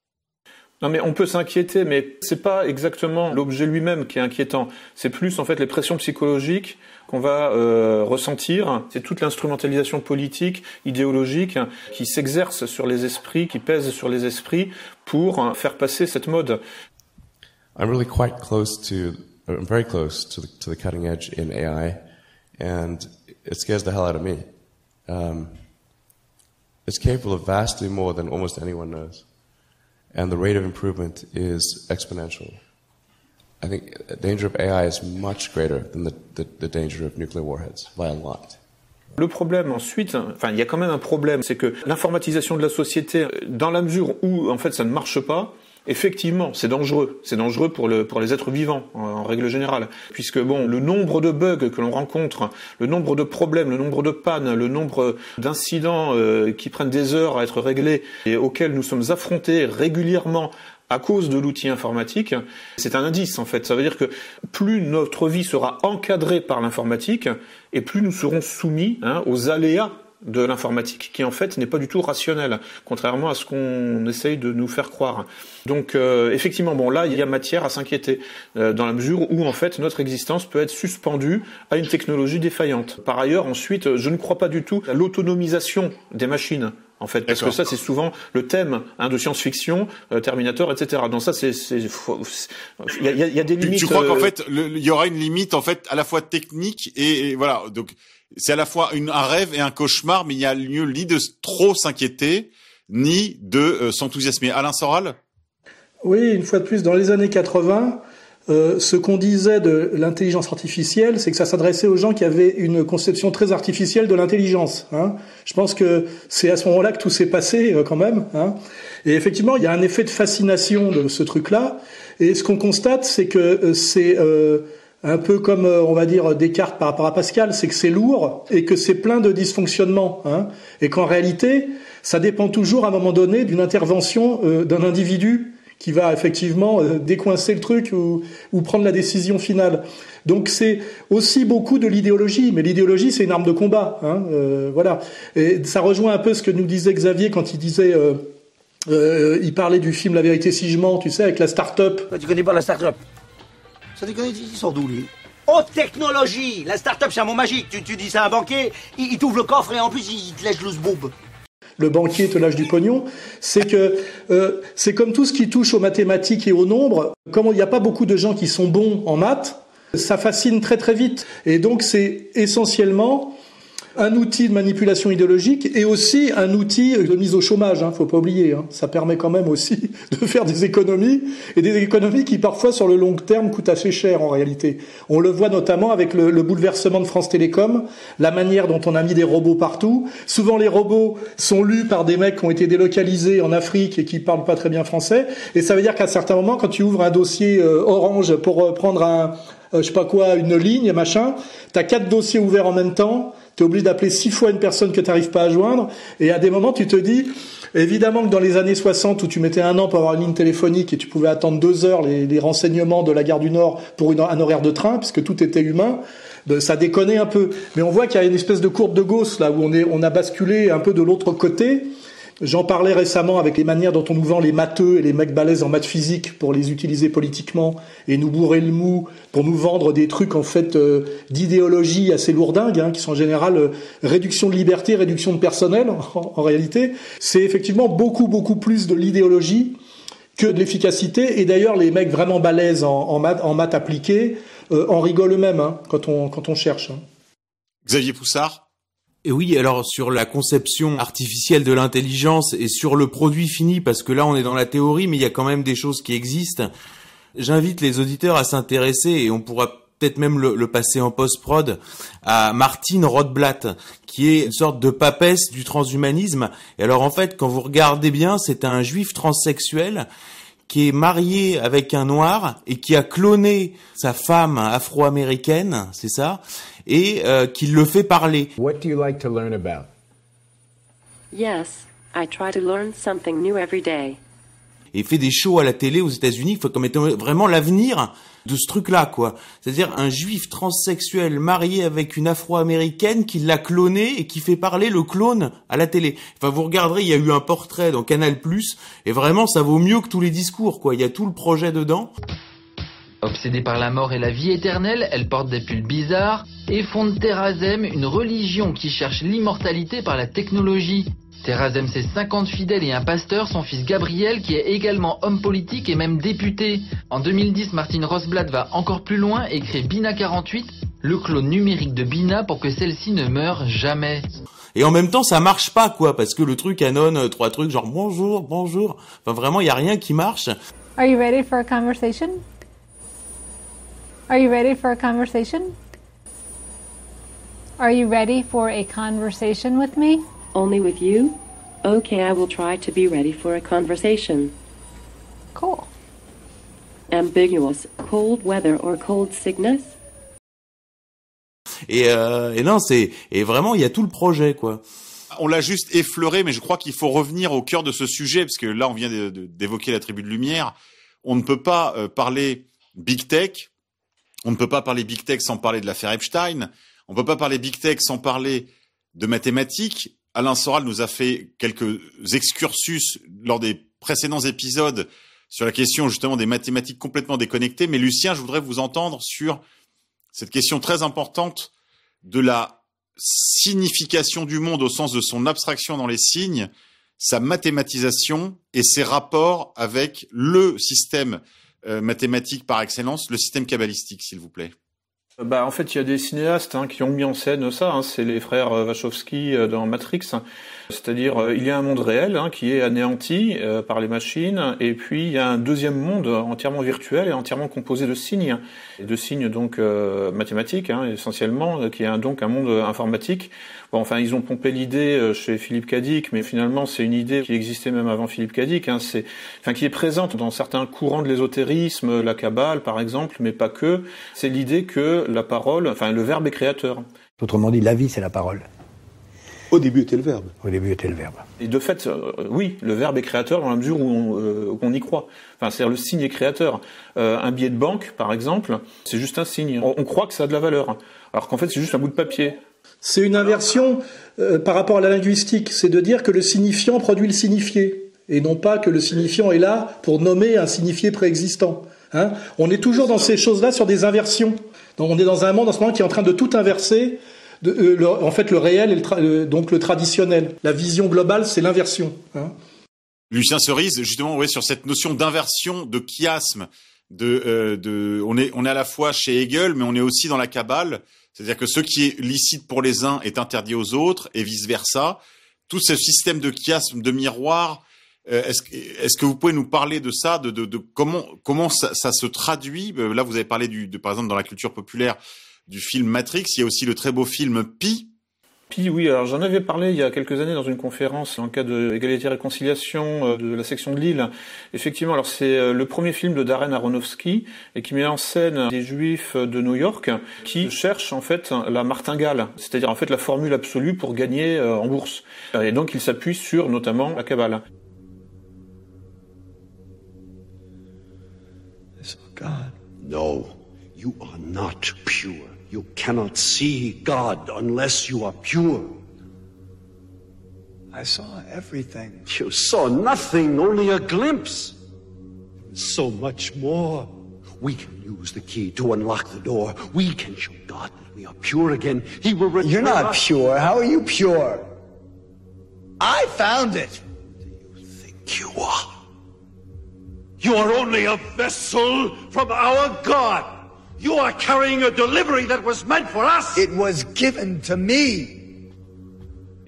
Non mais on peut s'inquiéter, mais c'est pas exactement l'objet lui-même qui est inquiétant. C'est plus en fait les pressions psychologiques qu'on va euh, ressentir. C'est toute l'instrumentalisation politique, idéologique, qui s'exerce sur les esprits, qui pèse sur les esprits pour faire passer cette mode. I'm really quite close to, I'm very close to the, to the cutting edge in AI, and it scares the hell out of me. Um, it's capable of vastly more than almost anyone knows. And the rate of improvement is exponential. I think the danger of AI is much greater than the, the, the danger of nuclear warheads by a lot. Le problème ensuite, enfin il y a quand même un problème, c'est que l'informatisation de la société, dans la mesure où en fait ça ne marche pas, Effectivement, c'est dangereux. C'est dangereux pour, le, pour les êtres vivants, en, règle générale. Puisque, bon, le nombre de bugs que l'on rencontre, le nombre de problèmes, le nombre de pannes, le nombre d'incidents euh, qui prennent des heures à être réglés et auxquels nous sommes affrontés régulièrement à cause de l'outil informatique, c'est un indice en fait. Ça veut dire que plus notre vie sera encadrée par l'informatique, et plus nous serons soumis hein, aux aléas de l'informatique qui en fait n'est pas du tout rationnel, contrairement à ce qu'on essaye de nous faire croire. Donc euh, effectivement, bon là il y a matière à s'inquiéter euh, dans la mesure où en fait notre existence peut être suspendue à une technologie défaillante. Par ailleurs, ensuite, je ne crois pas du tout à l'autonomisation des machines. En fait, parce que ça, c'est souvent le thème hein, de science-fiction, euh, Terminator, etc. Donc ça, c'est, il y a, y a, des limites. Tu, crois qu'en fait, il y aura une limite en fait à la fois technique et, et voilà. Donc c'est à la fois une, un rêve et un cauchemar, mais il y a lieu ni de trop s'inquiéter, ni de euh, s'enthousiasmer. Alain Soral? Oui, une fois de plus, dans les années 80, euh, ce qu'on disait de l'intelligence artificielle, c'est que ça s'adressait aux gens qui avaient une conception très artificielle de l'intelligence. Hein. Je pense que c'est à ce moment-là que tout s'est passé euh, quand même. Hein. Et effectivement, il y a un effet de fascination de ce truc-là. Et ce qu'on constate, c'est que c'est un peu comme euh, on va dire Descartes par rapport à Pascal, c'est que c'est lourd et que c'est plein de dysfonctionnements, hein, et qu'en réalité, ça dépend toujours à un moment donné d'une intervention euh, d'un individu qui va effectivement euh, décoincer le truc ou, ou, prendre la décision finale. Donc c'est aussi beaucoup de l'idéologie, mais l'idéologie c'est une arme de combat, hein, voilà. Et ça rejoint un peu ce que nous disait Xavier quand il disait. il parlait du film La vérité si je mens, tu sais, avec la start-up. Tu connais pas la start-up? Ça déconne, ils sont d'où, lui? Haute technologie La start-up, c'est un mot magique. Tu, tu dis ça à un banquier, il, t'ouvre le coffre et en plus, il te lèche le boube. Le banquier te lâche du pognon, c'est que euh, c'est comme tout ce qui touche aux mathématiques et aux nombres, comme il n'y a pas beaucoup de gens qui sont bons en maths, ça fascine très très vite. Et donc c'est essentiellement un outil de manipulation idéologique et aussi un outil de mise au chômage. Hein, faut pas oublier. Hein. Ça permet quand même aussi de faire des économies et des économies qui parfois sur le long terme coûtent assez cher en réalité. On le voit notamment avec le, le bouleversement de France Télécom, la manière dont on a mis des robots partout. Souvent les robots sont lus par des mecs qui ont été délocalisés en Afrique et qui parlent pas très bien français. Et ça veut dire qu'à certains moments, quand tu ouvres un dossier euh, Orange pour euh, prendre un, euh, je sais pas quoi, une ligne, machin, t'as quatre dossiers ouverts en même temps tu es obligé d'appeler six fois une personne que tu n'arrives pas à joindre. Et à des moments, tu te dis, évidemment que dans les années 60, où tu mettais un an pour avoir une ligne téléphonique et tu pouvais attendre deux heures les, renseignements de la gare du Nord pour un horaire de train, puisque tout était humain, ben, ça déconnait un peu. Mais on voit qu'il y a une espèce de courbe de Gauss, là, où on, est, on a basculé un peu de l'autre côté. J'en parlais récemment avec les manières dont on nous vend les matheux et les mecs balèzes en maths physique pour les utiliser politiquement et nous bourrer le mou pour nous vendre des trucs en fait euh, d'idéologie assez lourdingues, hein, qui sont en général euh, réduction de liberté, réduction de personnel en, réalité. C'est effectivement beaucoup beaucoup plus de l'idéologie que de l'efficacité. Et d'ailleurs, les mecs vraiment balèzes en, maths, en appliquées euh, en rigolent eux-mêmes hein, quand, on, quand on cherche. Hein. Xavier Poussard et oui, alors sur la conception artificielle de l'intelligence et sur le produit fini, parce que là on est dans la théorie, mais il y a quand même des choses qui existent. J'invite les auditeurs à s'intéresser, et on pourra peut-être même le, passer en post-prod, à Martine Rothblatt, qui est une sorte de papesse du transhumanisme. Et alors en fait, quand vous regardez bien, c'est un juif transsexuel qui est marié avec un noir et qui a cloné sa femme afro-américaine, c'est ça, et euh, qui le fait parler. What do you like to learn about? Yes, I try to learn something new every day. Et fait des shows à la télé aux États-Unis, comme étant vraiment l'avenir de ce truc-là, quoi. C'est-à-dire un juif transsexuel marié avec une afro-américaine qui l'a cloné et qui fait parler le clone à la télé. Enfin, vous regarderez, il y a eu un portrait dans Canal+, et vraiment, ça vaut mieux que tous les discours, quoi. Il y a tout le projet dedans. Obsédée par la mort et la vie éternelle, elle porte des pulls bizarres et fonde Terrazem, une religion qui cherche l'immortalité par la technologie. Terrazem, ses 50 fidèles et un pasteur, son fils Gabriel, qui est également homme politique et même député. En 2010, Martine Rosblatt va encore plus loin et crée Bina 48, le clone numérique de Bina pour que celle-ci ne meure jamais. Et en même temps, ça marche pas, quoi, parce que le truc annonce euh, trois trucs genre bonjour, bonjour. Enfin, vraiment, il y a rien qui marche. Are you ready for a conversation? Are you ready for a conversation? Are you ready for a conversation with me? Only with you? Okay, I will try to be ready for a conversation. Cool. Ambiguous, cold weather or cold sickness? Et, euh, et non, c'est et vraiment il y a tout le projet quoi. On l'a juste effleuré, mais je crois qu'il faut revenir au cœur de ce sujet parce que là on vient d'évoquer la tribu de lumière. On ne peut pas euh, parler big tech, on ne peut pas parler big tech sans parler de l'affaire Epstein. On ne peut pas parler big tech sans parler de mathématiques. Alain Soral nous a fait quelques excursus lors des précédents épisodes sur la question justement des mathématiques complètement déconnectées. Mais Lucien, je voudrais vous entendre sur cette question très importante de la signification du monde au sens de son abstraction dans les signes, sa mathématisation et ses rapports avec le système euh, mathématique par excellence, le système kabbalistique, s'il vous plaît. Bah, en fait, il y a des cinéastes hein, qui ont mis en scène ça. Hein, c'est les frères euh, Wachowski euh, dans Matrix. C'est-à-dire, euh, il y a un monde réel hein, qui est anéanti par les machines, et puis il y a un deuxième monde entièrement virtuel et entièrement composé de signes, et de signes donc mathématiques essentiellement, qui est donc un monde informatique. Bon, enfin, ils ont pompé l'idée chez Philippe Cadic, mais finalement, c'est une idée qui existait même avant Philippe Cadic. c'est, enfin, qui est présente dans certains courants de l'ésotérisme, la Kabbale par exemple, mais pas que. C'est l'idée que la parole, enfin le verbe est créateur. Autrement dit, la vie, c'est la parole. Au début était le verbe. Au début était le verbe. Et de fait, euh, oui, le verbe est créateur dans la mesure où on, euh, y croit. Enfin, c'est-à-dire le signe est créateur. Euh, un billet de banque, par exemple, c'est juste un signe. On, croit que ça a de la valeur, alors qu'en fait, c'est juste un bout de papier. C'est une inversion par rapport à la linguistique. C'est de dire que le signifiant produit le signifié, et non pas que le signifiant est là pour nommer un signifié préexistant. Hein on est toujours dans ces choses-là sur des inversions on est dans un monde en ce moment qui est en train de tout inverser Euh, en fait, le réel et le, donc le traditionnel. La vision globale, c'est l'inversion. Hein. Lucien Cerise, justement, ouais, sur cette notion d'inversion, de chiasme, euh, de, on est, on est à la fois chez Hegel, mais on est aussi dans la Kabbale. C'est-à-dire que ce qui est licite pour les uns est interdit aux autres, et vice versa. Tout ce système de chiasme, de miroir, euh, est-ce, que- vous pouvez nous parler de ça, de, comment, ça, se traduit? Là, vous avez parlé de, par exemple, dans la culture populaire, du film Matrix. Il y a aussi le très beau film Pi. Puis oui, alors j'en avais parlé il y a quelques années dans une conférence en cas de égalité et réconciliation euh, de la section de Lille. Effectivement, alors c'est euh, le premier film de Darren Aronofsky et qui met en scène des juifs de New York qui cherchent en fait la martingale, c'est-à-dire en fait la formule absolue pour gagner euh, en bourse. Et donc il s'appuie sur notamment la Kabbale. God. No, you are not pure. You cannot see God unless you are pure. I saw everything. You saw nothing, only a glimpse. So much more. We can use the key to unlock the door. We can show God that we are pure again. He will return You're not us. pure. How are you pure? I found it. Do you think you are. You are only a vessel from our God. You are carrying a delivery that was meant for us. It was given to me.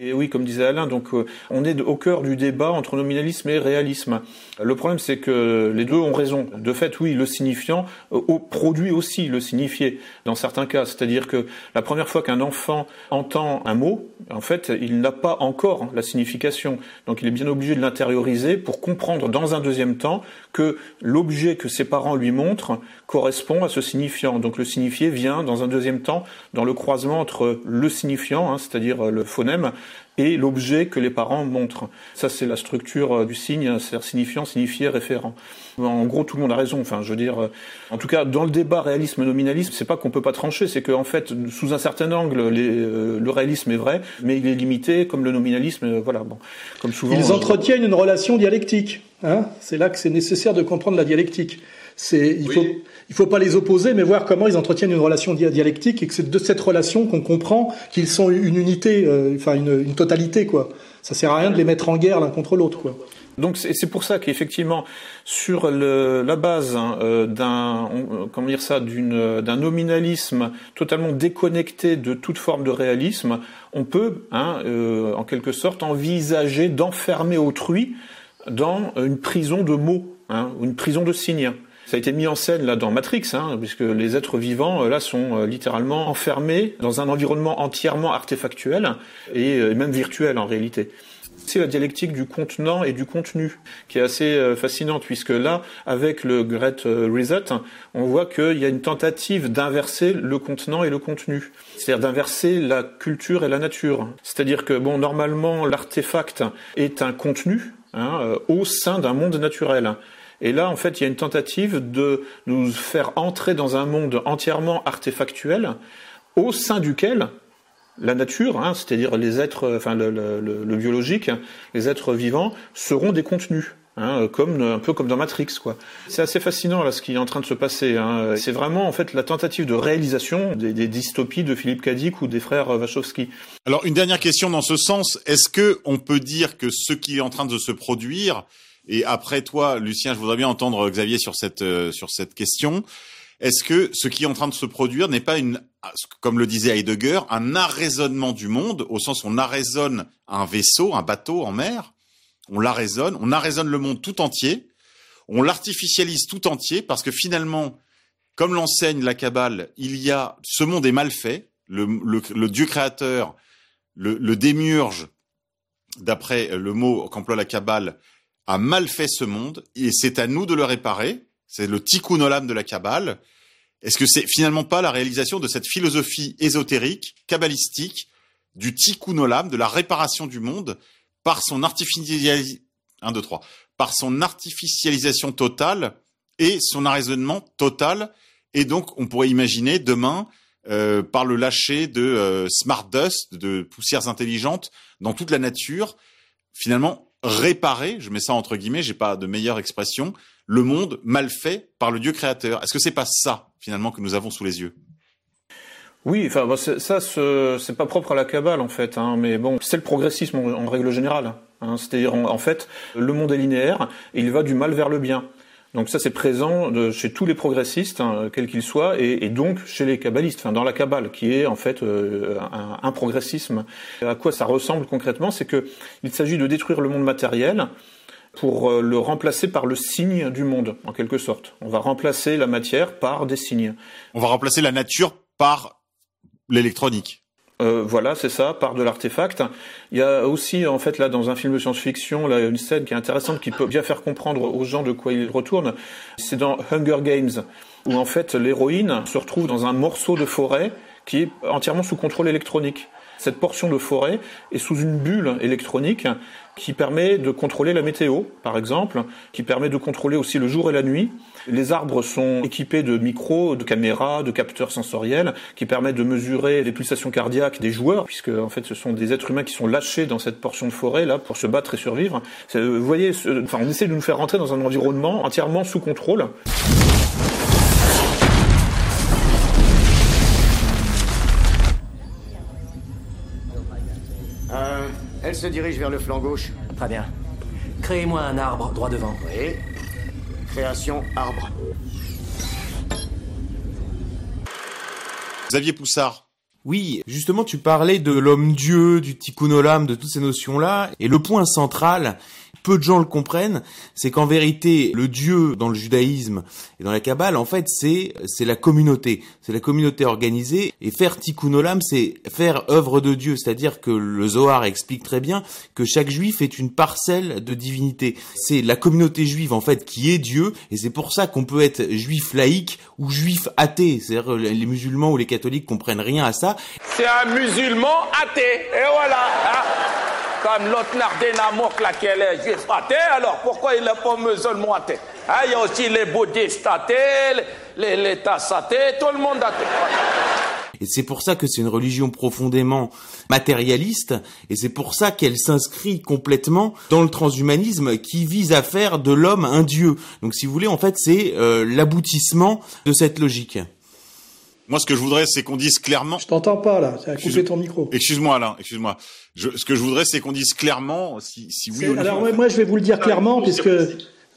Et oui, comme disait Alain, donc euh, on est au cœur du débat entre nominalisme et réalisme. Le problème, c'est que les deux ont raison. De fait, oui, le signifiant euh, produit aussi le signifié dans certains cas. C'est-à-dire que la première fois qu'un enfant entend un mot, en fait, il n'a pas encore la signification. Donc, il est bien obligé de l'intérioriser pour comprendre dans un deuxième temps que l'objet que ses parents lui montrent correspond à ce signifiant. Donc, le signifié vient dans un deuxième temps dans le croisement entre le signifiant, hein, c'est-à-dire euh, le phonème, et l'objet que les parents montrent. Ça, c'est la structure euh, du signe, c'est-à-dire signifiant, signifié, référent. En gros, tout le monde a raison. Enfin, je veux dire, euh, en tout cas, dans le débat réalisme-nominalisme, c'est pas qu'on peut pas trancher, c'est qu'en fait, sous un certain angle, les, euh, le réalisme est vrai, mais il est limité, comme le nominalisme. euh, voilà, bon, comme souvent. Ils euh, entretiennent une relation dialectique. Hein c'est là que c'est nécessaire de comprendre la dialectique. C'est, il faut, il faut pas les opposer, mais voir comment ils entretiennent une relation dia- dialectique et que c'est de cette relation qu'on comprend qu'ils sont une unité, euh, enfin une, une totalité, quoi. Ça sert à rien de les mettre en guerre l'un contre l'autre, quoi. Donc c'est pour ça qu'effectivement sur le, la base hein, euh, d'un euh, comment dire ça d'une d'un nominalisme totalement déconnecté de toute forme de réalisme, on peut hein, euh, en quelque sorte envisager d'enfermer autrui dans une prison de mots, hein, une prison de signes. Ça a été mis en scène là dans Matrix, hein, puisque les êtres vivants euh, là sont euh, littéralement enfermés dans un environnement entièrement artefactuel et euh, même virtuel en réalité. C'est la dialectique du contenant et du contenu qui est assez fascinante puisque là, avec le Great Reset, on voit qu'il y a une tentative d'inverser le contenant et le contenu, c'est-à-dire d'inverser la culture et la nature. C'est-à-dire que bon, normalement, l'artefact est un contenu hein, au sein d'un monde naturel. Et là, en fait, il y a une tentative de nous faire entrer dans un monde entièrement artefactuel, au sein duquel la nature, hein, c'est-à-dire les êtres, enfin le, biologique, les êtres vivants seront des contenus. hein, comme un peu comme dans Matrix. C'est assez fascinant là ce qui est en train de se passer. hein. C'est vraiment en fait la tentative de réalisation des, dystopies de Philippe Cadic ou des frères Wachowski. Alors une dernière question dans ce sens, est-ce que on peut dire que ce qui est en train de se produire et après toi Lucien, je voudrais bien entendre Xavier sur cette euh, sur cette question. Est-ce que ce qui est en train de se produire n'est pas une comme le disait Heidegger, un arraisonnement du monde au sens où on arraisonne un vaisseau, un bateau en mer, on l'arraisonne, on arraisonne le monde tout entier, on l'artificialise tout entier parce que finalement comme l'enseigne la Kabbale, il y a ce monde est mal fait, le, le, le Dieu créateur le, le démiurge, d'après le mot qu'emploie la Kabbale, a mal fait ce monde et c'est à nous de le réparer. C'est le tikkun olam de la Kabbale. Est-ce que c'est finalement pas la réalisation de cette philosophie ésotérique, kabbalistique, du tikkun olam, de la réparation du monde par son artificialisation, un, deux, trois, par son artificialisation totale et son arraisonnement total? Et donc, on pourrait imaginer demain, euh, par le lâcher de euh, smart dust, de poussières intelligentes dans toute la nature, finalement réparer, je mets ça entre guillemets, j'ai pas de meilleure expression, le monde mal fait par le Dieu créateur. Est-ce que c'est pas ça finalement que nous avons sous les yeux? Oui, enfin bah, ça, ce- c'est pas propre à la cabale en fait, hein, mais bon, c'est le progressisme en, règle générale. hein. C'est-à-dire, en, fait, le monde est linéaire il va du mal vers le bien. Donc ça, c'est présent chez tous les progressistes, hein, quels qu'ils soient, et, et donc chez les kabbalistes, enfin dans la kabbale, qui est en fait euh, un, un progressisme. À quoi ça ressemble concrètement? C'est que il s'agit de détruire le monde matériel pour euh, le remplacer par le signe du monde, en quelque sorte. On va remplacer la matière par des signes. On va remplacer la nature par l'électronique. Euh, voilà, c'est ça, par de l'artefact. Il y a aussi, en fait, là, dans un film de science-fiction, là, une scène qui est intéressante, qui peut bien faire comprendre aux gens de quoi il retourne. C'est dans Hunger Games, où en fait, l'héroïne se retrouve dans un morceau de forêt qui est entièrement sous contrôle électronique. Cette portion de forêt est sous une bulle électronique qui permet de contrôler la météo, par exemple, qui permet de contrôler aussi le jour et la nuit. Les arbres sont équipés de micros, de caméras, de capteurs sensoriels qui permettent de mesurer les pulsations cardiaques des joueurs, puisque en fait ce sont des êtres humains qui sont lâchés dans cette portion de forêt là pour se battre et survivre. C'est- Vous voyez, enfin, on essaie de nous faire rentrer dans un environnement entièrement sous contrôle. Euh, elle se dirige vers le flanc gauche. Très bien. Créez-moi un arbre droit devant. Oui. Création arbre. Xavier Poussard. Oui, justement, tu parlais de l'homme-dieu, du tikkun olam, de toutes ces notions-là, et le point central, peu de gens le comprennent, c'est qu'en vérité, le dieu dans le judaïsme et dans la Kabbale, en fait, c'est c'est la communauté, c'est la communauté organisée, et faire tikkun olam, c'est faire œuvre de Dieu, c'est-à-dire que le Zohar explique très bien que chaque juif est une parcelle de divinité. C'est la communauté juive, en fait, qui est Dieu, et c'est pour ça qu'on peut être juif laïque ou juif athée, c'est-à-dire les musulmans ou les catholiques comprennent rien à ça, C'est un musulman athée. Et voilà. hein. Comme l'autre est les juifs athées, alors pourquoi il n'est pas musulman athée? Hein, Il y a aussi les bouddhistes athées, les, les, athées, tout le monde athée. Et c'est pour ça que c'est une religion profondément matérialiste, et c'est pour ça qu'elle s'inscrit complètement dans le transhumanisme qui vise à faire de l'homme un dieu. Donc si vous voulez, en fait, c'est euh, l'aboutissement de cette logique. Moi, ce que je voudrais, c'est qu'on dise clairement. Je t'entends pas là, tu as coupé ton micro. Excuse-moi, Alain. Excuse-moi. Je, ce que je voudrais, c'est qu'on dise clairement si, si oui ou non. Alors ouais, moi je vais vous le dire clairement puisque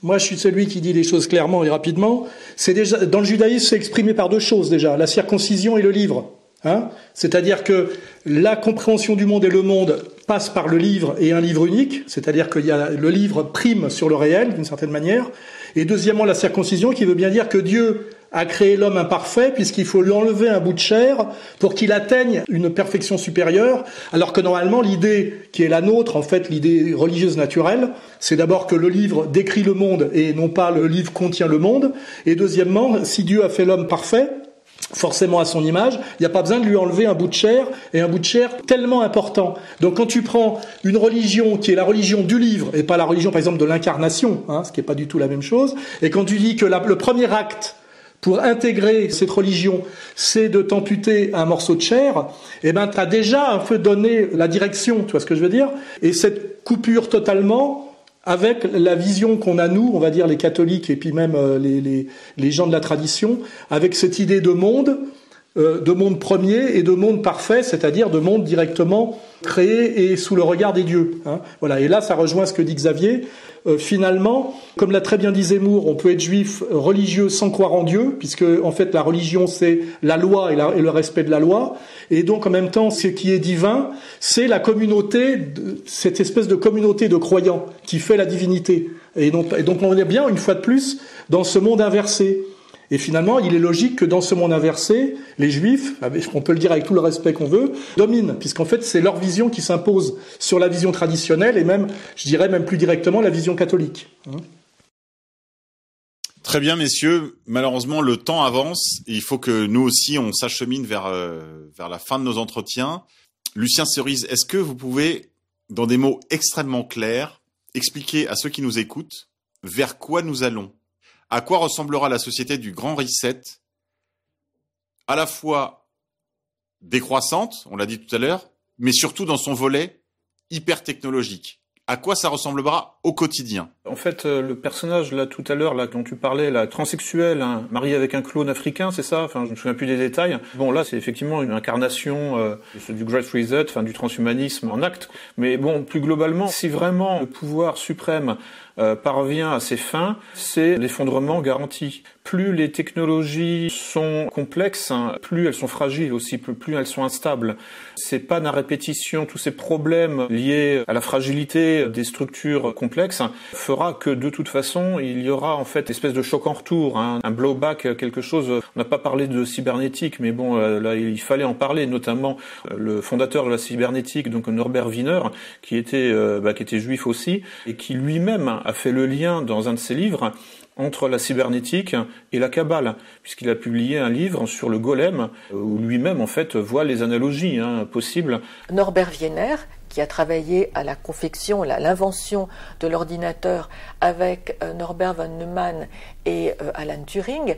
moi je suis celui qui dit les choses clairement et rapidement. C'est déjà dans le judaïsme c'est exprimé par deux choses déjà, la circoncision et le livre. Hein c'est-à-dire que la compréhension du monde et le monde passe par le livre et un livre unique, c'est-à-dire qu'il y a le livre prime sur le réel d'une certaine manière. Et deuxièmement la circoncision qui veut bien dire que Dieu a créé l'homme imparfait puisqu'il faut lui enlever un bout de chair pour qu'il atteigne une perfection supérieure, alors que normalement l'idée qui est la nôtre, en fait l'idée religieuse naturelle, c'est d'abord que le livre décrit le monde et non pas le livre contient le monde, et deuxièmement, si Dieu a fait l'homme parfait, forcément à son image, il n'y a pas besoin de lui enlever un bout de chair, et un bout de chair tellement important. Donc quand tu prends une religion qui est la religion du livre, et pas la religion par exemple de l'incarnation, hein, ce qui n'est pas du tout la même chose, et quand tu dis que le premier acte pour intégrer cette religion, c'est de t'amputer un morceau de chair, eh ben, tu as déjà un peu donné la direction, tu vois ce que je veux dire? Et cette coupure totalement avec la vision qu'on a nous, on va dire les catholiques et puis même euh, les, gens de la tradition, avec cette idée de monde, de monde premier et de monde parfait, c'est-à-dire de monde directement créé et sous le regard des dieux. hein. Voilà. Et là, ça rejoint ce que dit Xavier. Euh, finalement, comme l'a très bien dit Zemmour, on peut être juif euh, religieux sans croire en Dieu, puisque en fait la religion c'est la loi et, le respect de la loi, et donc en même temps ce qui est divin, c'est la communauté, cette espèce de communauté de croyants qui fait la divinité. Et donc, et donc on est bien une fois de plus dans ce monde inversé. Et finalement, il est logique que dans ce monde inversé, les juifs, on peut le dire avec tout le respect qu'on veut, dominent, puisqu'en fait c'est leur vision qui s'impose sur la vision traditionnelle et même, je dirais même plus directement, la vision catholique. hein. Très bien, messieurs. Malheureusement, le temps avance. Il faut que nous aussi, on s'achemine vers, euh, vers la fin de nos entretiens. Lucien Cerise, est-ce que vous pouvez, dans des mots extrêmement clairs, expliquer à ceux qui nous écoutent vers quoi nous allons? À quoi ressemblera la société du grand reset À la fois décroissante, on l'a dit tout à l'heure, mais surtout dans son volet hyper technologique. À quoi ça ressemblera au quotidien? En fait, euh, le personnage là tout à l'heure là dont tu parlais, la transsexuel, hein, marié avec un clone africain, c'est ça? Enfin, je me souviens plus des détails. Bon, là, c'est effectivement une incarnation euh, du Great Reset, enfin du transhumanisme en acte. Mais bon, plus globalement, si vraiment le pouvoir suprême euh, parvient à ses fins, c'est l'effondrement garanti. Plus les technologies sont complexes, hein, plus elles sont fragiles aussi, plus, elles sont instables. C'est pas la répétition, tous ces problèmes liés à la fragilité des structures complexes fera que de toute façon, il y aura en fait une espèce de choc en retour, hein, un blowback, quelque chose. On n'a pas parlé de cybernétique, mais bon, euh, là, il fallait en parler, notamment euh, le fondateur de la cybernétique, donc Norbert Wiener, qui était, bah, qui était juif aussi, et qui lui-même a fait le lien dans un de ses livres entre la cybernétique et la Kabbale, puisqu'il a publié un livre sur le golem, où lui-même, en fait, voit les analogies hein, possibles. Norbert Wiener, qui a travaillé à la confection, à l'invention de l'ordinateur avec euh, Norbert von Neumann et euh, Alan Turing,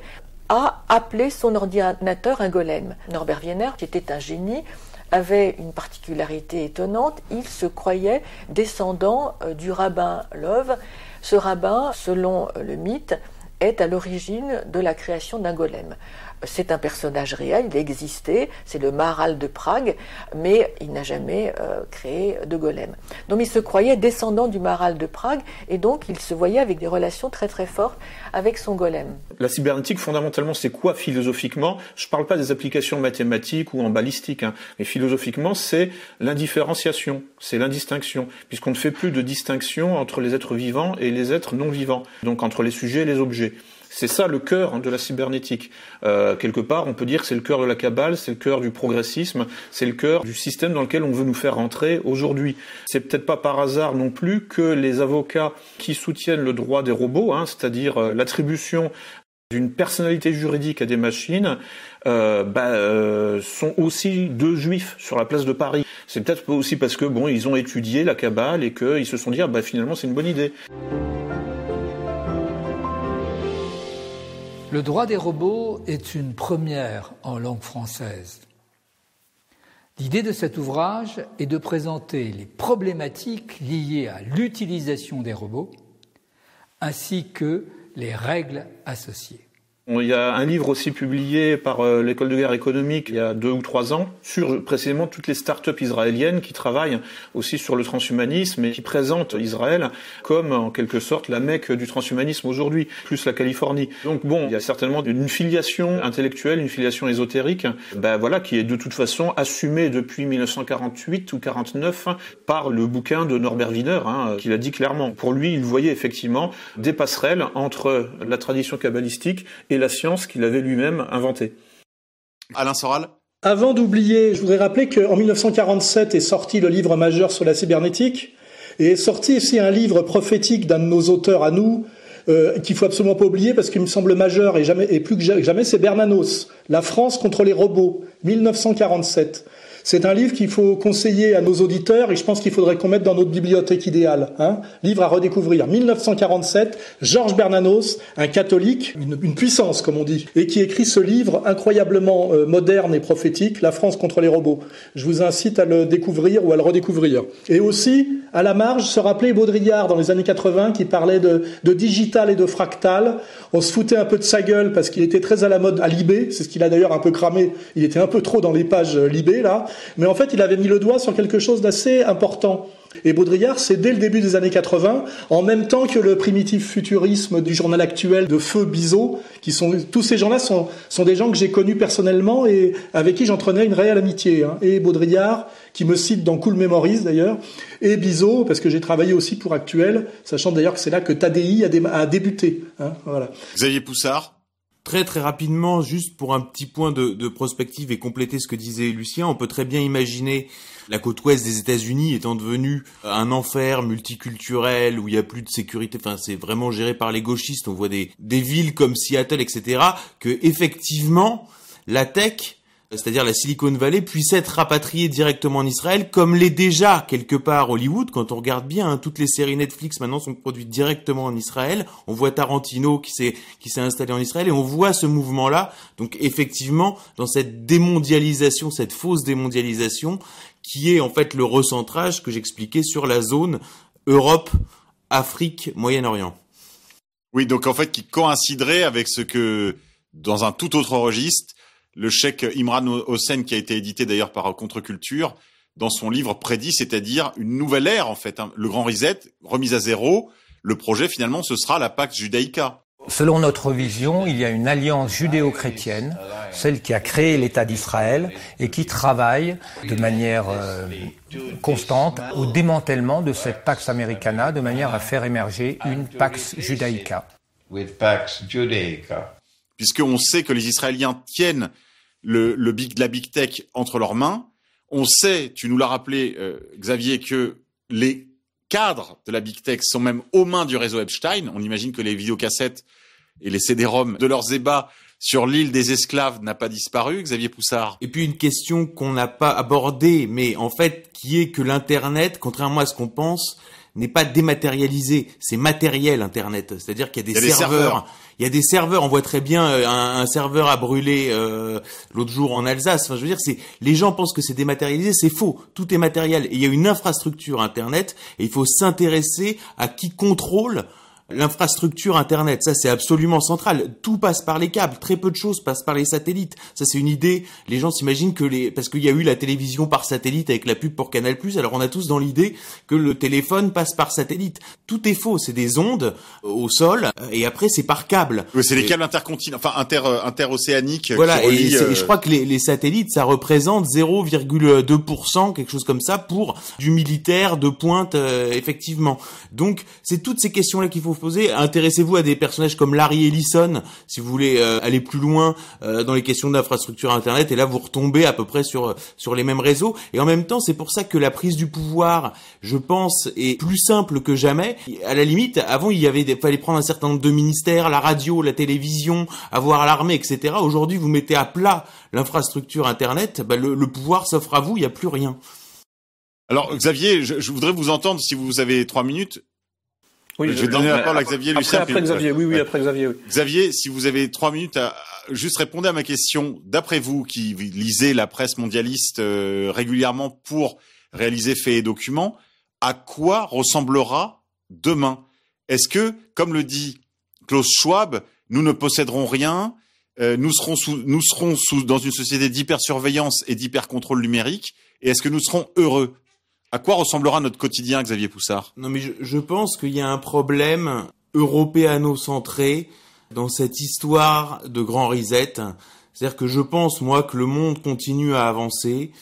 a appelé son ordinateur un golem. Norbert Wiener, qui était un génie, avait une particularité étonnante, il se croyait descendant euh, du rabbin Love, ce rabbin, selon le mythe, est à l'origine de la création d'un golem c'est un personnage réel, il existait, c'est le Maral de Prague, mais il n'a jamais euh, créé de golem. Donc il se croyait descendant du Maral de Prague, et donc il se voyait avec des relations très très fortes avec son golem. La cybernétique, fondamentalement, c'est quoi philosophiquement? Je ne parle pas des applications mathématiques ou en balistique, hein, mais philosophiquement, c'est l'indifférenciation, c'est l'indistinction, puisqu'on ne fait plus de distinction entre les êtres vivants et les êtres non vivants, donc entre les sujets et les objets. C'est ça le cœur hein, de la cybernétique. Euh, quelque part, on peut dire que c'est le cœur de la cabale, c'est le cœur du progressisme, c'est le cœur du système dans lequel on veut nous faire rentrer aujourd'hui. C'est peut-être pas par hasard non plus que les avocats qui soutiennent le droit des robots, hein, c'est-à-dire euh, l'attribution d'une personnalité juridique à des machines, euh, bah, sont aussi deux juifs sur la place de Paris. C'est peut-être aussi parce que bon, ils ont étudié la cabale et qu'ils se sont dit ah, bah finalement c'est une bonne idée. Le droit des robots est une première en langue française. L'idée de cet ouvrage est de présenter les problématiques liées à l'utilisation des robots ainsi que les règles associées. Il y a un livre aussi publié par euh, l'école de guerre économique il y a deux ou trois ans sur précisément toutes les start-up israéliennes qui travaillent aussi sur le transhumanisme et qui présentent Israël comme en quelque sorte la mecque du transhumanisme aujourd'hui, plus la Californie. Donc bon, il y a certainement une filiation intellectuelle, une filiation ésotérique, ben voilà, qui est de toute façon assumée depuis 1948 ou 49 par le bouquin de Norbert Wiener, hein, qui l'a dit clairement. Pour lui, il voyait effectivement des passerelles entre la tradition kabbalistique et la science qu'il avait lui-même inventée. Alain Soral Avant d'oublier, je voudrais rappeler qu'en 1947 est sorti le livre majeur sur la cybernétique, et est sorti aussi un livre prophétique d'un de nos auteurs à nous, euh, qu'il faut absolument pas oublier parce qu'il me semble majeur et, jamais, et plus que jamais, c'est Bernanos, La France contre les robots, 1947. C'est un livre qu'il faut conseiller à nos auditeurs et je pense qu'il faudrait qu'on mette dans notre bibliothèque idéale. Hein livre à redécouvrir. 1947, Georges Bernanos, un catholique, une, puissance comme on dit, et qui écrit ce livre incroyablement euh, moderne et prophétique, La France contre les robots. Je vous incite à le découvrir ou à le redécouvrir. Et aussi, à la marge, se rappeler Baudrillard dans les années 80 qui parlait de, digital et de fractal. On se foutait un peu de sa gueule parce qu'il était très à la mode à Libé. C'est ce qu'il a d'ailleurs un peu cramé. Il était un peu trop dans les pages euh, Libé là. Mais en fait, il avait mis le doigt sur quelque chose d'assez important. Et Baudrillard, c'est dès le début des années 80, en même temps que le primitif futurisme du journal actuel de Feu Bizot, qui sont tous ces gens-là sont, sont des gens que j'ai connus personnellement et avec qui j'entraînais une réelle amitié. Hein. Et Baudrillard, qui me cite dans Cool Memories d'ailleurs, et Bizot, parce que j'ai travaillé aussi pour Actuel, sachant d'ailleurs que c'est là que Tadi a, débuté. Hein. Voilà. Xavier Poussard Très très rapidement, juste pour un petit point de, de, prospective et compléter ce que disait Lucien, on peut très bien imaginer la côte ouest des États-Unis étant devenue un enfer multiculturel où il y a plus de sécurité. Enfin, c'est vraiment géré par les gauchistes. On voit des, des villes comme Seattle, etc. Que effectivement, la tech c'est-à-dire la Silicon Valley, puisse être rapatriée directement en Israël, comme l'est déjà quelque part Hollywood. Quand on regarde bien, hein, toutes les séries Netflix maintenant sont produites directement en Israël. On voit Tarantino qui s'est qui s'est installé en Israël et on voit ce mouvement-là. Donc effectivement, dans cette démondialisation, cette fausse démondialisation, qui est en fait le recentrage que j'expliquais sur la zone Europe, Afrique, Moyen-Orient. Oui, donc en fait, qui coïnciderait avec ce que, dans un tout autre registre, le chèque Imran Hossein, qui a été édité d'ailleurs par Contre-Culture, dans son livre prédit, c'est-à-dire une nouvelle ère en fait, hein. le grand reset, remise à zéro. Le projet finalement, ce sera la Pax Judaïca. Selon notre vision, il y a une alliance judéo-chrétienne, celle qui a créé l'État d'Israël et qui travaille de manière euh, constante au démantèlement de cette Pax Americana de manière à faire émerger une Pax Judaïca. Puisqu'on sait que les Israéliens tiennent le, le big, la Big Tech entre leurs mains, on sait, tu nous l'as rappelé, euh, Xavier, que les cadres de la Big Tech sont même aux mains du réseau Epstein. On imagine que les vidéocassettes et les CD-ROM de leurs ébats sur l'île des esclaves n'a pas disparu, Xavier Poussard. Et puis une question qu'on n'a pas abordée, mais en fait qui est que l'Internet, contrairement à ce qu'on pense, n'est pas dématérialisé, c'est matériel Internet. C'est-à-dire qu'il y a des serveurs. Il y a des serveurs. On voit très bien euh, un, serveur a brûlé euh, l'autre jour en Alsace. Enfin, je veux dire, c'est les gens pensent que c'est dématérialisé, c'est faux. Tout est matériel. Il y a une infrastructure Internet et il faut s'intéresser à qui contrôle L'infrastructure Internet, ça c'est absolument central. Tout passe par les câbles, très peu de choses passent par les satellites. Ça c'est une idée. Les gens s'imaginent que les, parce qu'il y a eu la télévision par satellite avec la pub pour Canal+, alors on a tous dans l'idée que le téléphone passe par satellite. Tout est faux. C'est des ondes au sol et après c'est par câble. c'est des câbles intercontinentaux, enfin inter euh, interocéaniques. Voilà. et, je euh, crois que les, les satellites, ça représente 0,2%, quelque chose comme ça, pour du militaire de pointe euh, effectivement. Donc c'est toutes ces questions là qu'il faut poser. Intéressez-vous à des personnages comme Larry Ellison, si vous voulez euh, aller plus loin euh, dans les questions d'infrastructure Internet. Et là, vous retombez à peu près sur sur les mêmes réseaux. Et en même temps, c'est pour ça que la prise du pouvoir, je pense, est plus simple que jamais. À la limite, avant, il y avait, des, fallait prendre un certain nombre de ministères, la radio, la télévision, avoir l'armée, etc. Aujourd'hui, vous mettez à plat l'infrastructure Internet, bah, le, le pouvoir s'offre à vous. Il n'y a plus rien. Alors Xavier, je, je, voudrais vous entendre si vous avez trois minutes oui, je vais donner la parole à Xavier Lucien. Après, Xavier, oui, oui, après Xavier. Oui. Xavier, si vous avez trois minutes, à, juste répondre à ma question. D'après vous, qui lisez la presse mondialiste euh, régulièrement pour réaliser faits et documents, à quoi ressemblera demain? Est-ce que, comme le dit Klaus Schwab, nous ne posséderons rien euh, nous serons sous, nous serons sous, dans une société d'hypersurveillance et d'hypercontrôle numérique. Et est-ce que nous serons heureux? À quoi ressemblera notre quotidien, Xavier Poussard? Non, mais je, pense qu'il y a un problème européano-centré dans cette histoire de grand reset. C'est-à-dire que je pense, moi, que le monde continue à avancer.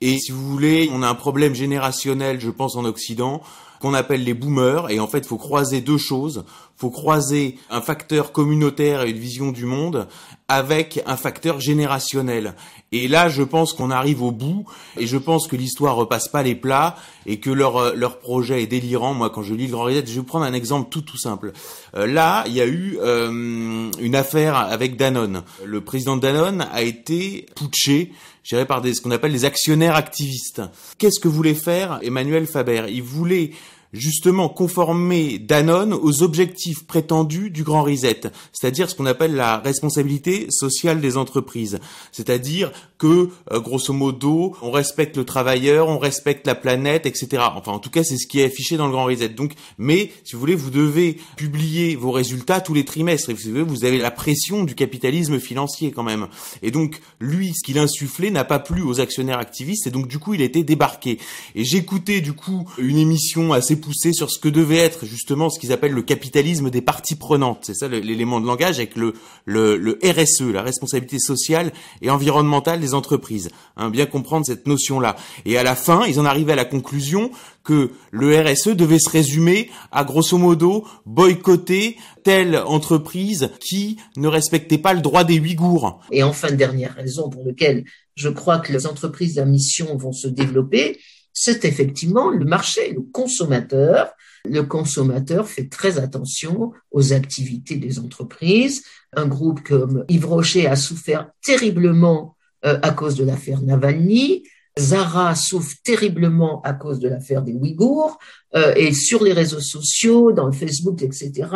Et si vous voulez, on a un problème générationnel, je pense, en Occident, qu'on appelle les boomers. Et en fait, il faut croiser deux choses. Faut croiser un facteur communautaire et une vision du monde avec un facteur générationnel. Et là, je pense qu'on arrive au bout, et je pense que l'histoire repasse pas les plats, et que leur euh, leur projet est délirant. Moi, quand je lis le Grand Reset, je vais prendre un exemple tout tout simple. Euh, là, il y a eu euh, une affaire avec Danone. Le président de Danone a été putché, géré par des ce qu'on appelle des actionnaires activistes. Qu'est-ce que voulait faire Emmanuel Faber? Il voulait justement conformer Danone aux objectifs prétendus du Grand Reset, c'est-à-dire ce qu'on appelle la responsabilité sociale des entreprises, c'est-à-dire que euh, grosso modo on respecte le travailleur, on respecte la planète, etc. Enfin en tout cas c'est ce qui est affiché dans le Grand Reset. Donc, mais si vous voulez, vous devez publier vos résultats tous les trimestres. Et vous, vous avez la pression du capitalisme financier quand même. Et donc lui, ce qu'il insufflait n'a pas plu aux actionnaires activistes et donc du coup il a été débarqué. Et j'écoutais du coup une émission assez poussé sur ce que devait être justement ce qu'ils appellent le capitalisme des parties prenantes. C'est ça l'élément de langage avec le, RSE, la responsabilité sociale et environnementale des entreprises. Hein, bien comprendre cette notion-là. Et à la fin, ils en arrivaient à la conclusion que le RSE devait se résumer à grosso modo boycotter telle entreprise qui ne respectait pas le droit des Ouïghours. Et enfin, dernière raison pour laquelle je crois que les entreprises à mission vont se développer, c'est effectivement le marché, le consommateur. Le consommateur fait très attention aux activités des entreprises. Un groupe comme Yves Rocher a souffert terriblement euh, à cause de l'affaire Navalny. Zara souffre terriblement à cause de l'affaire des Ouïghours euh, et sur les réseaux sociaux, dans le Facebook, etc.,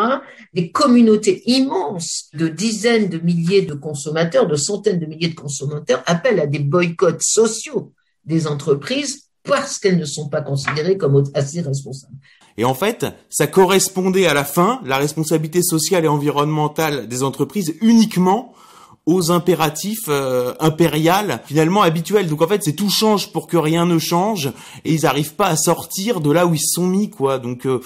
des communautés immenses de dizaines de milliers de consommateurs, de centaines de milliers de consommateurs appellent à des boycotts sociaux des entreprises parce qu'elles ne sont pas considérées comme assez responsables. Et en fait, ça correspondait à la fin, la responsabilité sociale et environnementale des entreprises uniquement aux impératifs euh, finalement habituels. Donc en fait, c'est tout change pour que rien ne change et ils n'arrivent pas à sortir de là où ils se sont mis quoi. Donc euh,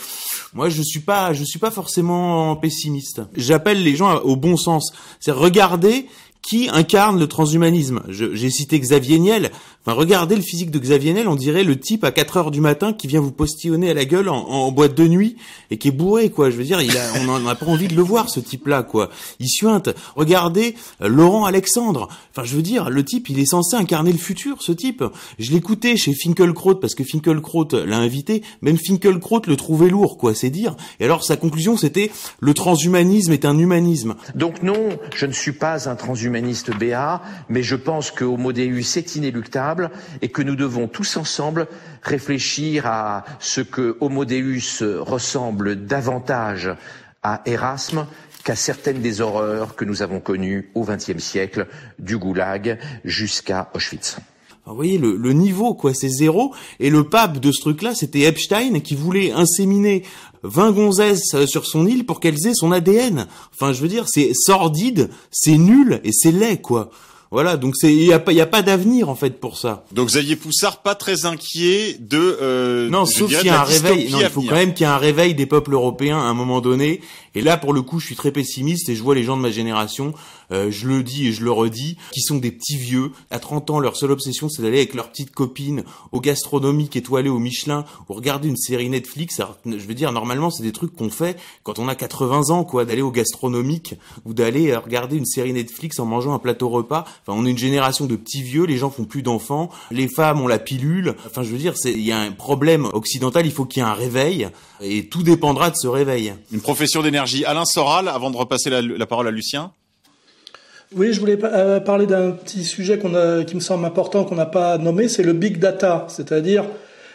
moi je suis pas je suis pas forcément pessimiste. J'appelle les gens au bon sens. C'est regarder qui incarne le transhumanisme. J'ai cité Xavier Niel. Enfin, regardez le physique de Xavier Niel, on dirait le type à 4 heures du matin qui vient vous postillonner à la gueule en, boîte de nuit et qui est bourré, quoi. Je veux dire, il a, on n'a pas envie de le voir, ce type-là, quoi. Il suinte. Regardez euh, Laurent Alexandre. Enfin, je veux dire, le type, il est censé incarner le futur, ce type. Je l'écoutais chez Finkelkraut parce que Finkelkraut l'a invité. Même Finkelkraut le trouvait lourd, quoi. C'est dire. Et alors, sa conclusion, c'était le transhumanisme est un humanisme. Donc non, je ne suis pas un transhumaniste BA, mais je pense que Homo Deus est inéluctable et que nous devons tous ensemble réfléchir à ce que Homo Deus ressemble davantage à Erasme qu'à certaines des horreurs que nous avons connues au XXe siècle, du goulag jusqu'à Auschwitz. vous voyez, le, le, niveau, quoi, c'est zéro. Et le pape de ce truc-là, c'était Epstein, qui voulait inséminer 20 gonzesses sur son île pour qu'elles aient son ADN. Enfin, je veux dire, c'est sordide, c'est nul et c'est laid, quoi. Voilà, donc c'est il y a pas il y a pas d'avenir en fait pour ça. Donc Xavier Poussard pas très inquiet de euh, Non, sauf qu'il y a un réveil, non, il faut quand même qu'il y ait un réveil des peuples européens à un moment donné et là pour le coup, je suis très pessimiste et je vois les gens de ma génération euh, je le dis et je le redis, qui sont des petits vieux. À 30 ans, leur seule obsession, c'est d'aller avec leurs petites copines au gastronomique étoilé au Michelin ou regarder une série Netflix. Alors, je veux dire, normalement, c'est des trucs qu'on fait quand on a 80 ans, quoi, d'aller au gastronomique ou d'aller euh, regarder une série Netflix en mangeant un plateau repas. Enfin, on est une génération de petits vieux, les gens font plus d'enfants, les femmes ont la pilule. Enfin, je veux dire, il y a un problème occidental, il faut qu'il y ait un réveil et tout dépendra de ce réveil. Une profession d'énergie. Alain Soral, avant de repasser la, parole à Lucien. Oui, je voulais euh, parler d'un petit sujet qui me semble important, qu'on n'a pas nommé, c'est le big data, c'est-à-dire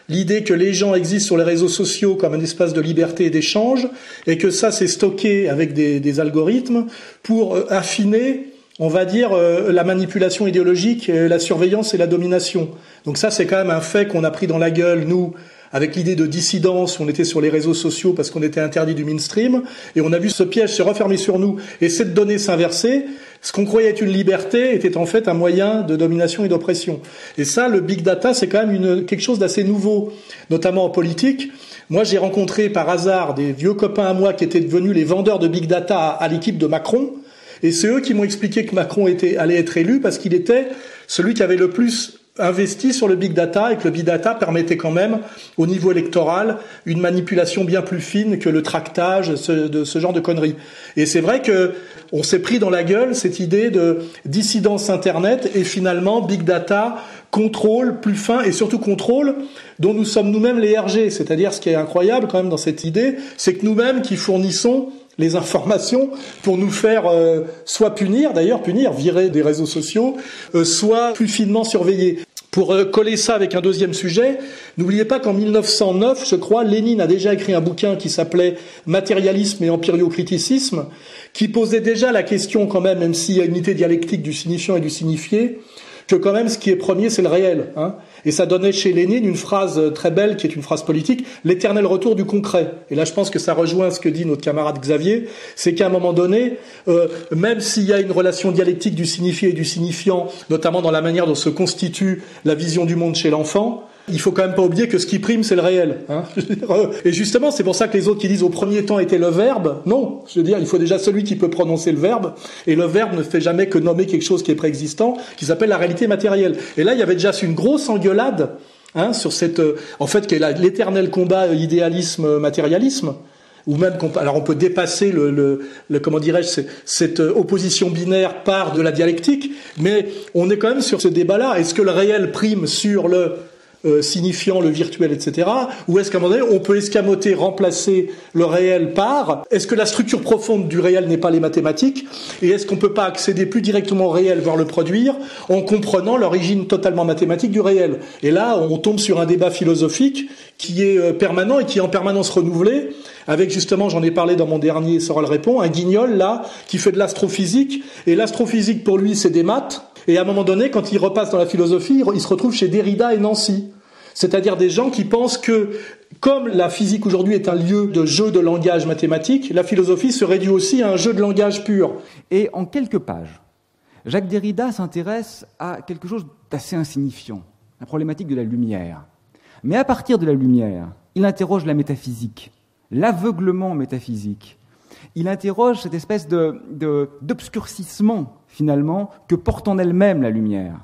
l'idée que les gens existent sur les réseaux sociaux comme un espace de liberté et d'échange, et que ça c'est stocké avec des, des, algorithmes pour euh, affiner, on va dire, euh, la manipulation idéologique, la surveillance et la domination. Donc ça c'est quand même un fait qu'on a pris dans la gueule, nous, avec l'idée de dissidence, on était sur les réseaux sociaux parce qu'on était interdit du mainstream, et on a vu ce piège se refermer sur nous, et cette donnée s'inverser, ce qu'on croyait être une liberté était en fait un moyen de domination et d'oppression. Et ça, le big data, c'est quand même une, quelque chose d'assez nouveau, notamment en politique. Moi, j'ai rencontré par hasard des vieux copains à moi qui étaient devenus les vendeurs de big data à, l'équipe de Macron. Et c'est eux qui m'ont expliqué que Macron était, allait être élu parce qu'il était celui qui avait le plus investi sur le big data et que le big data permettait quand même, au niveau électoral, une manipulation bien plus fine que le tractage de ce genre de conneries. Et c'est vrai que on s'est pris dans la gueule cette idée de dissidence internet et finalement big data, contrôle plus fin et surtout contrôle dont nous sommes nous-mêmes les RG. C'est-à-dire ce qui est incroyable quand même dans cette idée, c'est que nous-mêmes qui fournissons les informations pour nous faire euh, soit punir, d'ailleurs punir, virer des réseaux sociaux, euh, soit plus finement surveiller. Pour euh, coller ça avec un deuxième sujet, n'oubliez pas qu'en 1909, je crois, Lénine a déjà écrit un bouquin qui s'appelait Matérialisme et empiriocriticisme, qui posait déjà la question quand même, même s'il y a une unité dialectique du signifiant et du signifié, que quand même ce qui est premier, c'est le réel. Hein. Et ça donnait chez Lénine une phrase très belle, qui est une phrase politique, l'éternel retour du concret. Et là, je pense que ça rejoint ce que dit notre camarade Xavier, c'est qu'à un moment donné, euh, même s'il y a une relation dialectique du signifié et du signifiant, notamment dans la manière dont se constitue la vision du monde chez l'enfant, il faut quand même pas oublier que ce qui prime, c'est le réel. Hein et justement, c'est pour ça que les autres qui disent au premier temps était le verbe, non. Je veux dire, il faut déjà celui qui peut prononcer le verbe, et le verbe ne fait jamais que nommer quelque chose qui est préexistant, qui s'appelle la réalité matérielle. Et là, il y avait déjà une grosse engueulade hein, sur cette, euh, en fait, qui est l'éternel combat euh, idéalisme-matérialisme ou même alors on peut dépasser le, le, le comment dirais-je cette euh, opposition binaire par de la dialectique, mais on est quand même sur ce débat-là. Est-ce que le réel prime sur le euh, signifiant le virtuel, etc. Ou est-ce qu'à un moment donné, on peut escamoter, remplacer le réel par Est-ce que la structure profonde du réel n'est pas les mathématiques Et est-ce qu'on ne peut pas accéder plus directement au réel, voire le produire, en comprenant l'origine totalement mathématique du réel? Et là, on tombe sur un débat philosophique qui est euh, permanent et qui est en permanence renouvelé, avec justement, j'en ai parlé dans mon dernier Sorel répond, un guignol là qui fait de l'astrophysique, et l'astrophysique pour lui c'est des maths, et à un moment donné, quand il repasse dans la philosophie, il se retrouve chez Derrida et Nancy. C'est-à-dire des gens qui pensent que comme la physique aujourd'hui est un lieu de jeu de langage mathématique, la philosophie se réduit aussi à un jeu de langage pur. Et en quelques pages, Jacques Derrida s'intéresse à quelque chose d'assez insignifiant, la problématique de la lumière. Mais à partir de la lumière, il interroge la métaphysique, l'aveuglement métaphysique. Il interroge cette espèce d'obscurcissement, finalement, que porte en elle-même la lumière.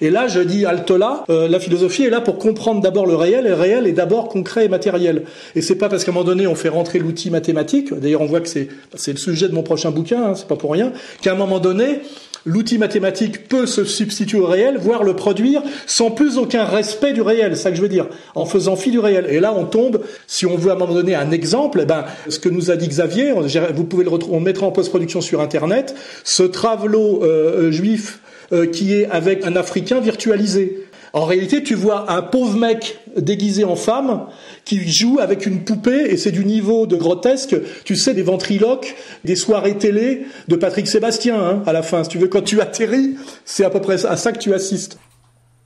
Et là, je dis Altola, euh, la philosophie est là pour comprendre d'abord le réel, et le réel est d'abord concret et matériel. Et c'est pas parce qu'à un moment donné on fait rentrer l'outil mathématique, d'ailleurs on voit que c'est le sujet de mon prochain bouquin, hein, c'est pas pour rien, qu'à un moment donné l'outil mathématique peut se substituer au réel, voire le produire sans plus aucun respect du réel, c'est ça que je veux dire, en faisant fi du réel. Et là, on tombe, si on veut à un moment donné un exemple, eh ben, ce que nous a dit Xavier, vous pouvez le retrouver, on mettra en post-production sur Internet, ce travelot euh, juif euh, qui est avec un Africain virtualisé. En réalité, tu vois un pauvre mec déguisé en femme qui joue avec une poupée et c'est du niveau de grotesque, tu sais, des ventriloques, des soirées télé de Patrick Sébastien hein, à la fin. Si tu veux, quand tu atterris, c'est à peu près à ça que tu assistes.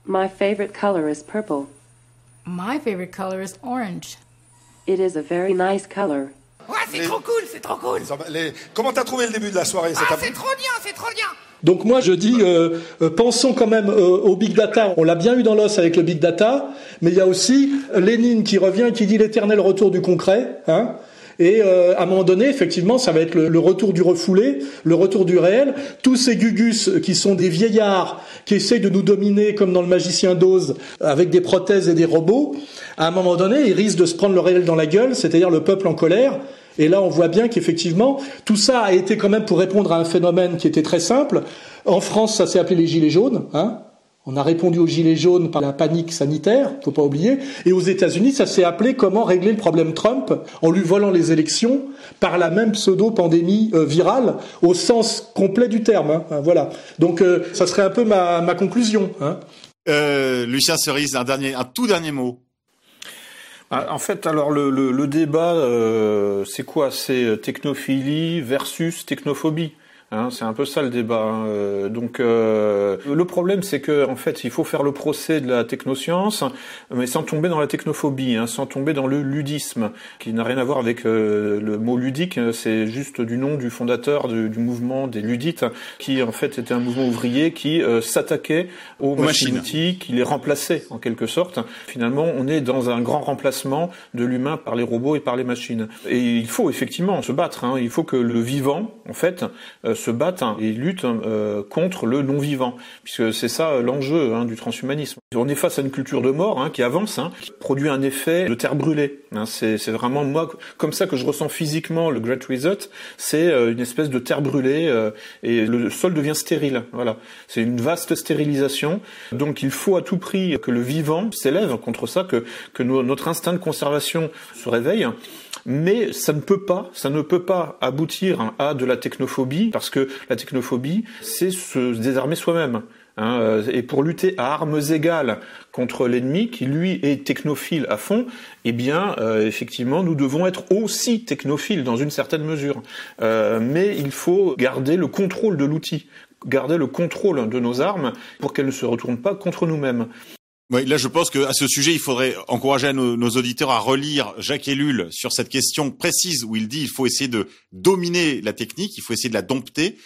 My favorite color is purple. My favorite color is orange. It is a very nice color. Ouais, c'est trop cool, c'est trop cool. Les... Comment t'as trouvé le début de la soirée Ah, c'est trop bien, c'est trop bien. Donc moi je dis, euh, euh, pensons quand même euh, au big data. On l'a bien eu dans l'os avec le big data, mais il y a aussi Lénine qui revient, qui dit l'éternel retour du concret. Hein et à un moment donné, effectivement, ça va être le, le, retour du refoulé, le retour du réel. Tous ces gugus qui sont des vieillards qui essayent de nous dominer comme dans le magicien d'Oz avec des prothèses et des robots, à un moment donné, ils risquent de se prendre le réel dans la gueule, c'est-à-dire le peuple en colère. Et là, on voit bien qu'effectivement, tout ça a été quand même pour répondre à un phénomène qui était très simple. En France, ça s'est appelé les gilets jaunes. Hein on a répondu aux gilets jaunes par la panique sanitaire, faut pas oublier. Et aux États-Unis, ça s'est appelé comment régler le problème Trump en lui volant les élections par la même pseudo-pandémie euh, virale au sens complet du terme. Hein, voilà. Donc, euh, ça serait un peu ma, ma conclusion. Hein. Euh, Lucien Cerise, un dernier, un tout dernier mot. En fait, alors le, débat, euh, c'est quoi? C'est technophilie versus technophobie. Hein, c'est un peu ça le débat. Hein. Euh, donc euh, le problème, c'est que en fait, il faut faire le procès de la technoscience, mais sans tomber dans la technophobie, hein, sans tomber dans le ludisme, qui n'a rien à voir avec euh, le mot ludique. C'est juste du nom du fondateur du, du, mouvement des ludites, qui en fait était un mouvement ouvrier qui euh, s'attaquait aux, aux machines outils, qui les remplaçait en quelque sorte. Finalement, on est dans un grand remplacement de l'humain par les robots et par les machines. Et il faut effectivement se battre. Hein. Il faut que le vivant, en fait, se battent hein, et luttent euh, contre le non-vivant, puisque c'est ça l'enjeu hein, du transhumanisme. On est face à une culture de mort hein, qui avance, hein, qui produit un effet de terre brûlée. Hein, c'est vraiment moi comme ça que je ressens physiquement le Great Reset. C'est euh, une espèce de terre brûlée euh, et le sol devient stérile. Voilà, c'est une vaste stérilisation. Donc il faut à tout prix que le vivant s'élève contre ça, que que notre instinct de conservation se réveille mais ça ne peut pas, ça ne peut pas aboutir à de la technophobie, parce que la technophobie, c'est se désarmer soi-même. Hein, et pour lutter à armes égales contre l'ennemi, qui lui est technophile à fond, eh bien, euh, effectivement, nous devons être aussi technophiles dans une certaine mesure. Euh, mais il faut garder le contrôle de l'outil, garder le contrôle de nos armes pour qu'elles ne se retournent pas contre nous-mêmes. Oui, là, je pense que à ce sujet, il faudrait encourager nos, auditeurs à relire Jacques Ellul sur cette question précise où il dit il faut essayer de dominer la technique, il faut essayer de la dompter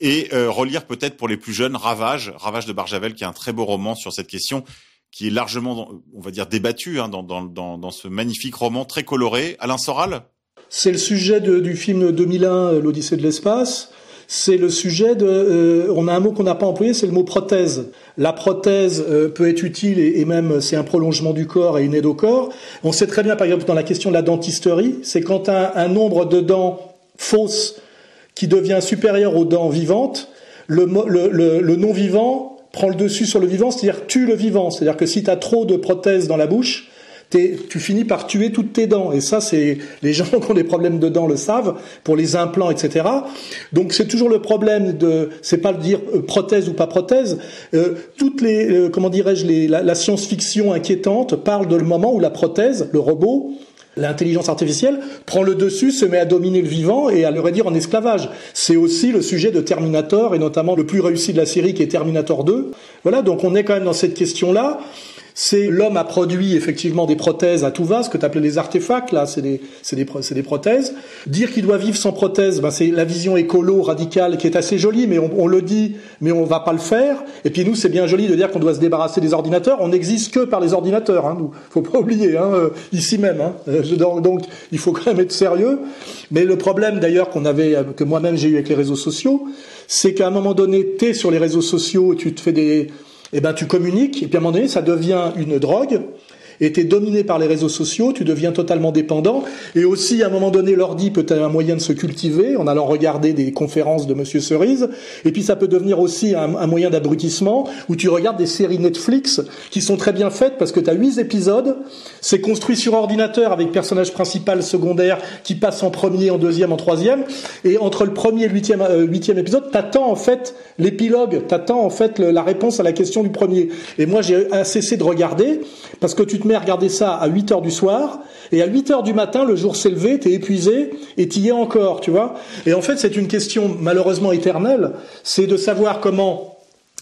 et euh, relire peut-être pour les plus jeunes Ravage, Ravage de Barjavel, qui est un très beau roman sur cette question qui est largement, on va dire, débattu hein, dans, dans, dans, ce magnifique roman très coloré. Alain Soral? C'est le sujet du film 2001, L'Odyssée de l'espace c'est le sujet de. Euh, on a un mot qu'on n'a pas employé, c'est le mot prothèse. La prothèse euh, peut être utile et, même c'est un prolongement du corps et une aide au corps. On sait très bien, par exemple, dans la question de la dentisterie, c'est quand un, un nombre de dents fausses qui devient supérieur aux dents vivantes, le, le, le, le non vivant prend le dessus sur le vivant, c'est-à-dire tue le vivant. C'est-à-dire que si tu as trop de prothèses dans la bouche, tu finis par tuer toutes tes dents. Et ça, c'est les gens qui ont des problèmes de dents le savent pour les implants, etc. Donc c'est toujours le problème de, c'est pas de dire euh, prothèse ou pas prothèse. Euh, toutes les, euh, comment dirais-je, la, la science-fiction inquiétante parle de le moment où la prothèse, le robot, L'intelligence artificielle prend le dessus, se met à dominer le vivant et à le réduire en esclavage. C'est aussi le sujet de Terminator et notamment le plus réussi de la série qui est Terminator 2. Voilà, donc on est quand même dans cette question-là. C'est l'homme a produit effectivement des prothèses à tout va, ce que tu appelais les artefacts, là, c'est des, c'est des, des prothèses. Dire qu'il doit vivre sans prothèse, ben, c'est la vision écolo radicale qui est assez jolie, mais on, on, le dit, mais on va pas le faire. Et puis nous, c'est bien joli de dire qu'on doit se débarrasser des ordinateurs. On n'existe que par les ordinateurs, hein, nous. Faut pas oublier, hein, euh, ici même. Hein. Euh, donc, il faut quand même être sérieux. Mais le problème, d'ailleurs, qu'on avait, euh, que moi-même j'ai eu avec les réseaux sociaux, c'est qu'à un moment donné, t'es sur les réseaux sociaux, tu te fais des eh ben tu communiques, et puis à un moment donné, ça devient une drogue, et tu es dominé par les réseaux sociaux, tu deviens totalement dépendant. Et aussi, à un moment donné, l'ordi peut être un moyen de se cultiver en allant regarder des conférences de Monsieur Cerise. Et puis, ça peut devenir aussi un, moyen d'abrutissement où tu regardes des séries Netflix qui sont très bien faites parce que tu as huit épisodes. C'est construit sur ordinateur avec personnage principal, secondaire qui passe en premier, en deuxième, en troisième. Et entre le premier et le huitième, euh, huitième épisode, t'attends en fait l'épilogue, t'attends en fait la réponse à la question du premier. Et moi, j'ai cessé de regarder parce que tu te mets à regarder ça à 8 heures du soir, et à 8 heures du matin, le jour s'est levé, t'es épuisé, et t'y es encore, tu vois. Et en fait, c'est une question malheureusement éternelle, c'est de savoir comment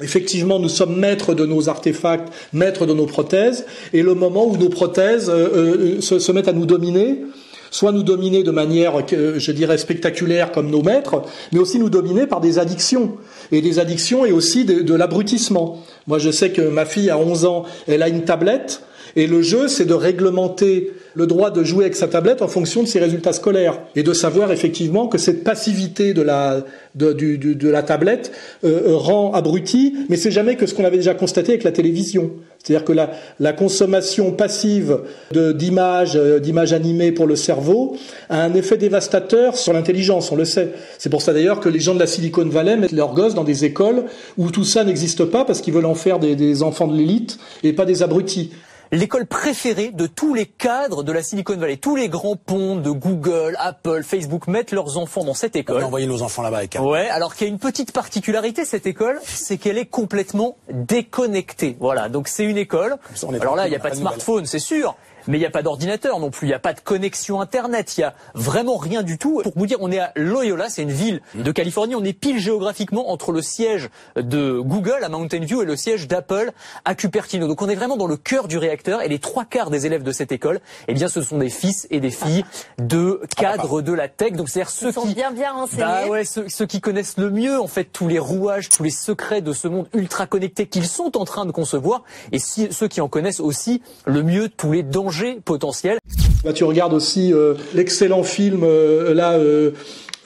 Effectivement, nous sommes maîtres de nos artefacts, maîtres de nos prothèses, et le moment où nos prothèses euh, euh, se, se, mettent à nous dominer, soit nous dominer de manière, euh, je dirais, spectaculaire comme nos maîtres, mais aussi nous dominer par des addictions. Et des addictions et aussi de, de l'abrutissement. Moi, je sais que ma fille, à 11 ans, elle a une tablette, et le jeu, c'est de réglementer le droit de jouer avec sa tablette en fonction de ses résultats scolaires et de savoir effectivement que cette passivité de la de, du, de la tablette euh, rend abruti, mais c'est jamais que ce qu'on avait déjà constaté avec la télévision. C'est-à-dire que la, la, consommation passive d'images, euh, d'images animées pour le cerveau a un effet dévastateur sur l'intelligence, on le sait. C'est pour ça d'ailleurs que les gens de la Silicon Valley mettent leurs gosses dans des écoles où tout ça n'existe pas parce qu'ils veulent en faire des, des enfants de l'élite et pas des abrutis l'école préférée de tous les cadres de la Silicon Valley. Tous les grands ponts de Google, Apple, Facebook mettent leurs enfants dans cette école. On a envoyé nos enfants là-bas avec Ouais, alors qu'il y a une petite particularité, cette école, c'est qu'elle est complètement déconnectée. Voilà, donc c'est une école. alors là, il n'y a pas de smartphone, c'est sûr. Mais il n'y a pas d'ordinateur non plus, il n'y a pas de connexion Internet, il n'y a vraiment rien du tout. Pour vous dire, on est à Loyola, c'est une ville de Californie, on est pile géographiquement entre le siège de Google à Mountain View et le siège d'Apple à Cupertino. Donc on est vraiment dans le cœur du réacteur et les trois quarts des élèves de cette école, eh bien ce sont des fils et des filles de cadres de la tech. Donc c'est-à-dire ceux sont qui bien bien renseignés. Bah ouais, ceux, ceux, qui connaissent le mieux en fait tous les rouages, tous les secrets de ce monde ultra connecté qu'ils sont en train de concevoir et si, ceux qui en connaissent aussi le mieux tous les dangers potentiels. Bah, tu regardes aussi euh, l'excellent film euh, là. Euh,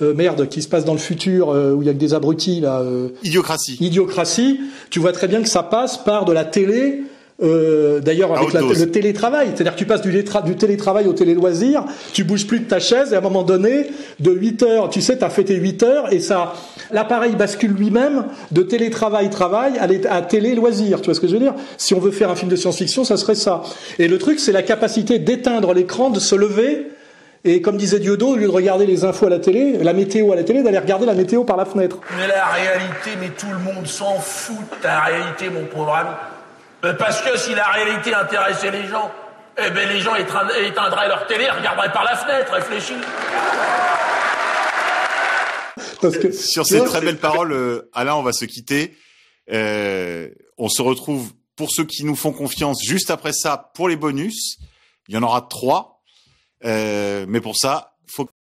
merde, qui se passe dans le futur, où il y a que des abrutis là. Idiocratie. Idiocratie. Tu vois très bien que ça passe par de la télé, euh, D'ailleurs, avec la, le télétravail, c'est-à-dire que tu passes du, du, télétravail au téléloisir, tu bouges plus de ta chaise et à un moment donné, de 8 heures, tu sais, tu as fait tes 8 heures et ça, l'appareil bascule lui-même de télétravail travail à, à télé-loisir. Tu vois ce que je veux dire? Si on veut faire un film de science-fiction, ça serait ça. Et le truc, c'est la capacité d'éteindre l'écran, de se lever et comme disait Diodo, au lieu de regarder les infos à la télé, la météo à la télé, d'aller regarder la météo par la fenêtre. Mais la réalité, mais tout le monde s'en fout de la réalité, mon pauvre ami. Parce que si la réalité intéressait les gens, eh ben les gens éteindraient leur télé regarderaient par la fenêtre, réfléchis. Parce que, Sur ces très belles paroles, euh, Alain, on va se quitter. Euh, on se retrouve pour ceux qui nous font confiance juste après ça pour les bonus. Il y en aura trois. Euh, mais pour ça, faut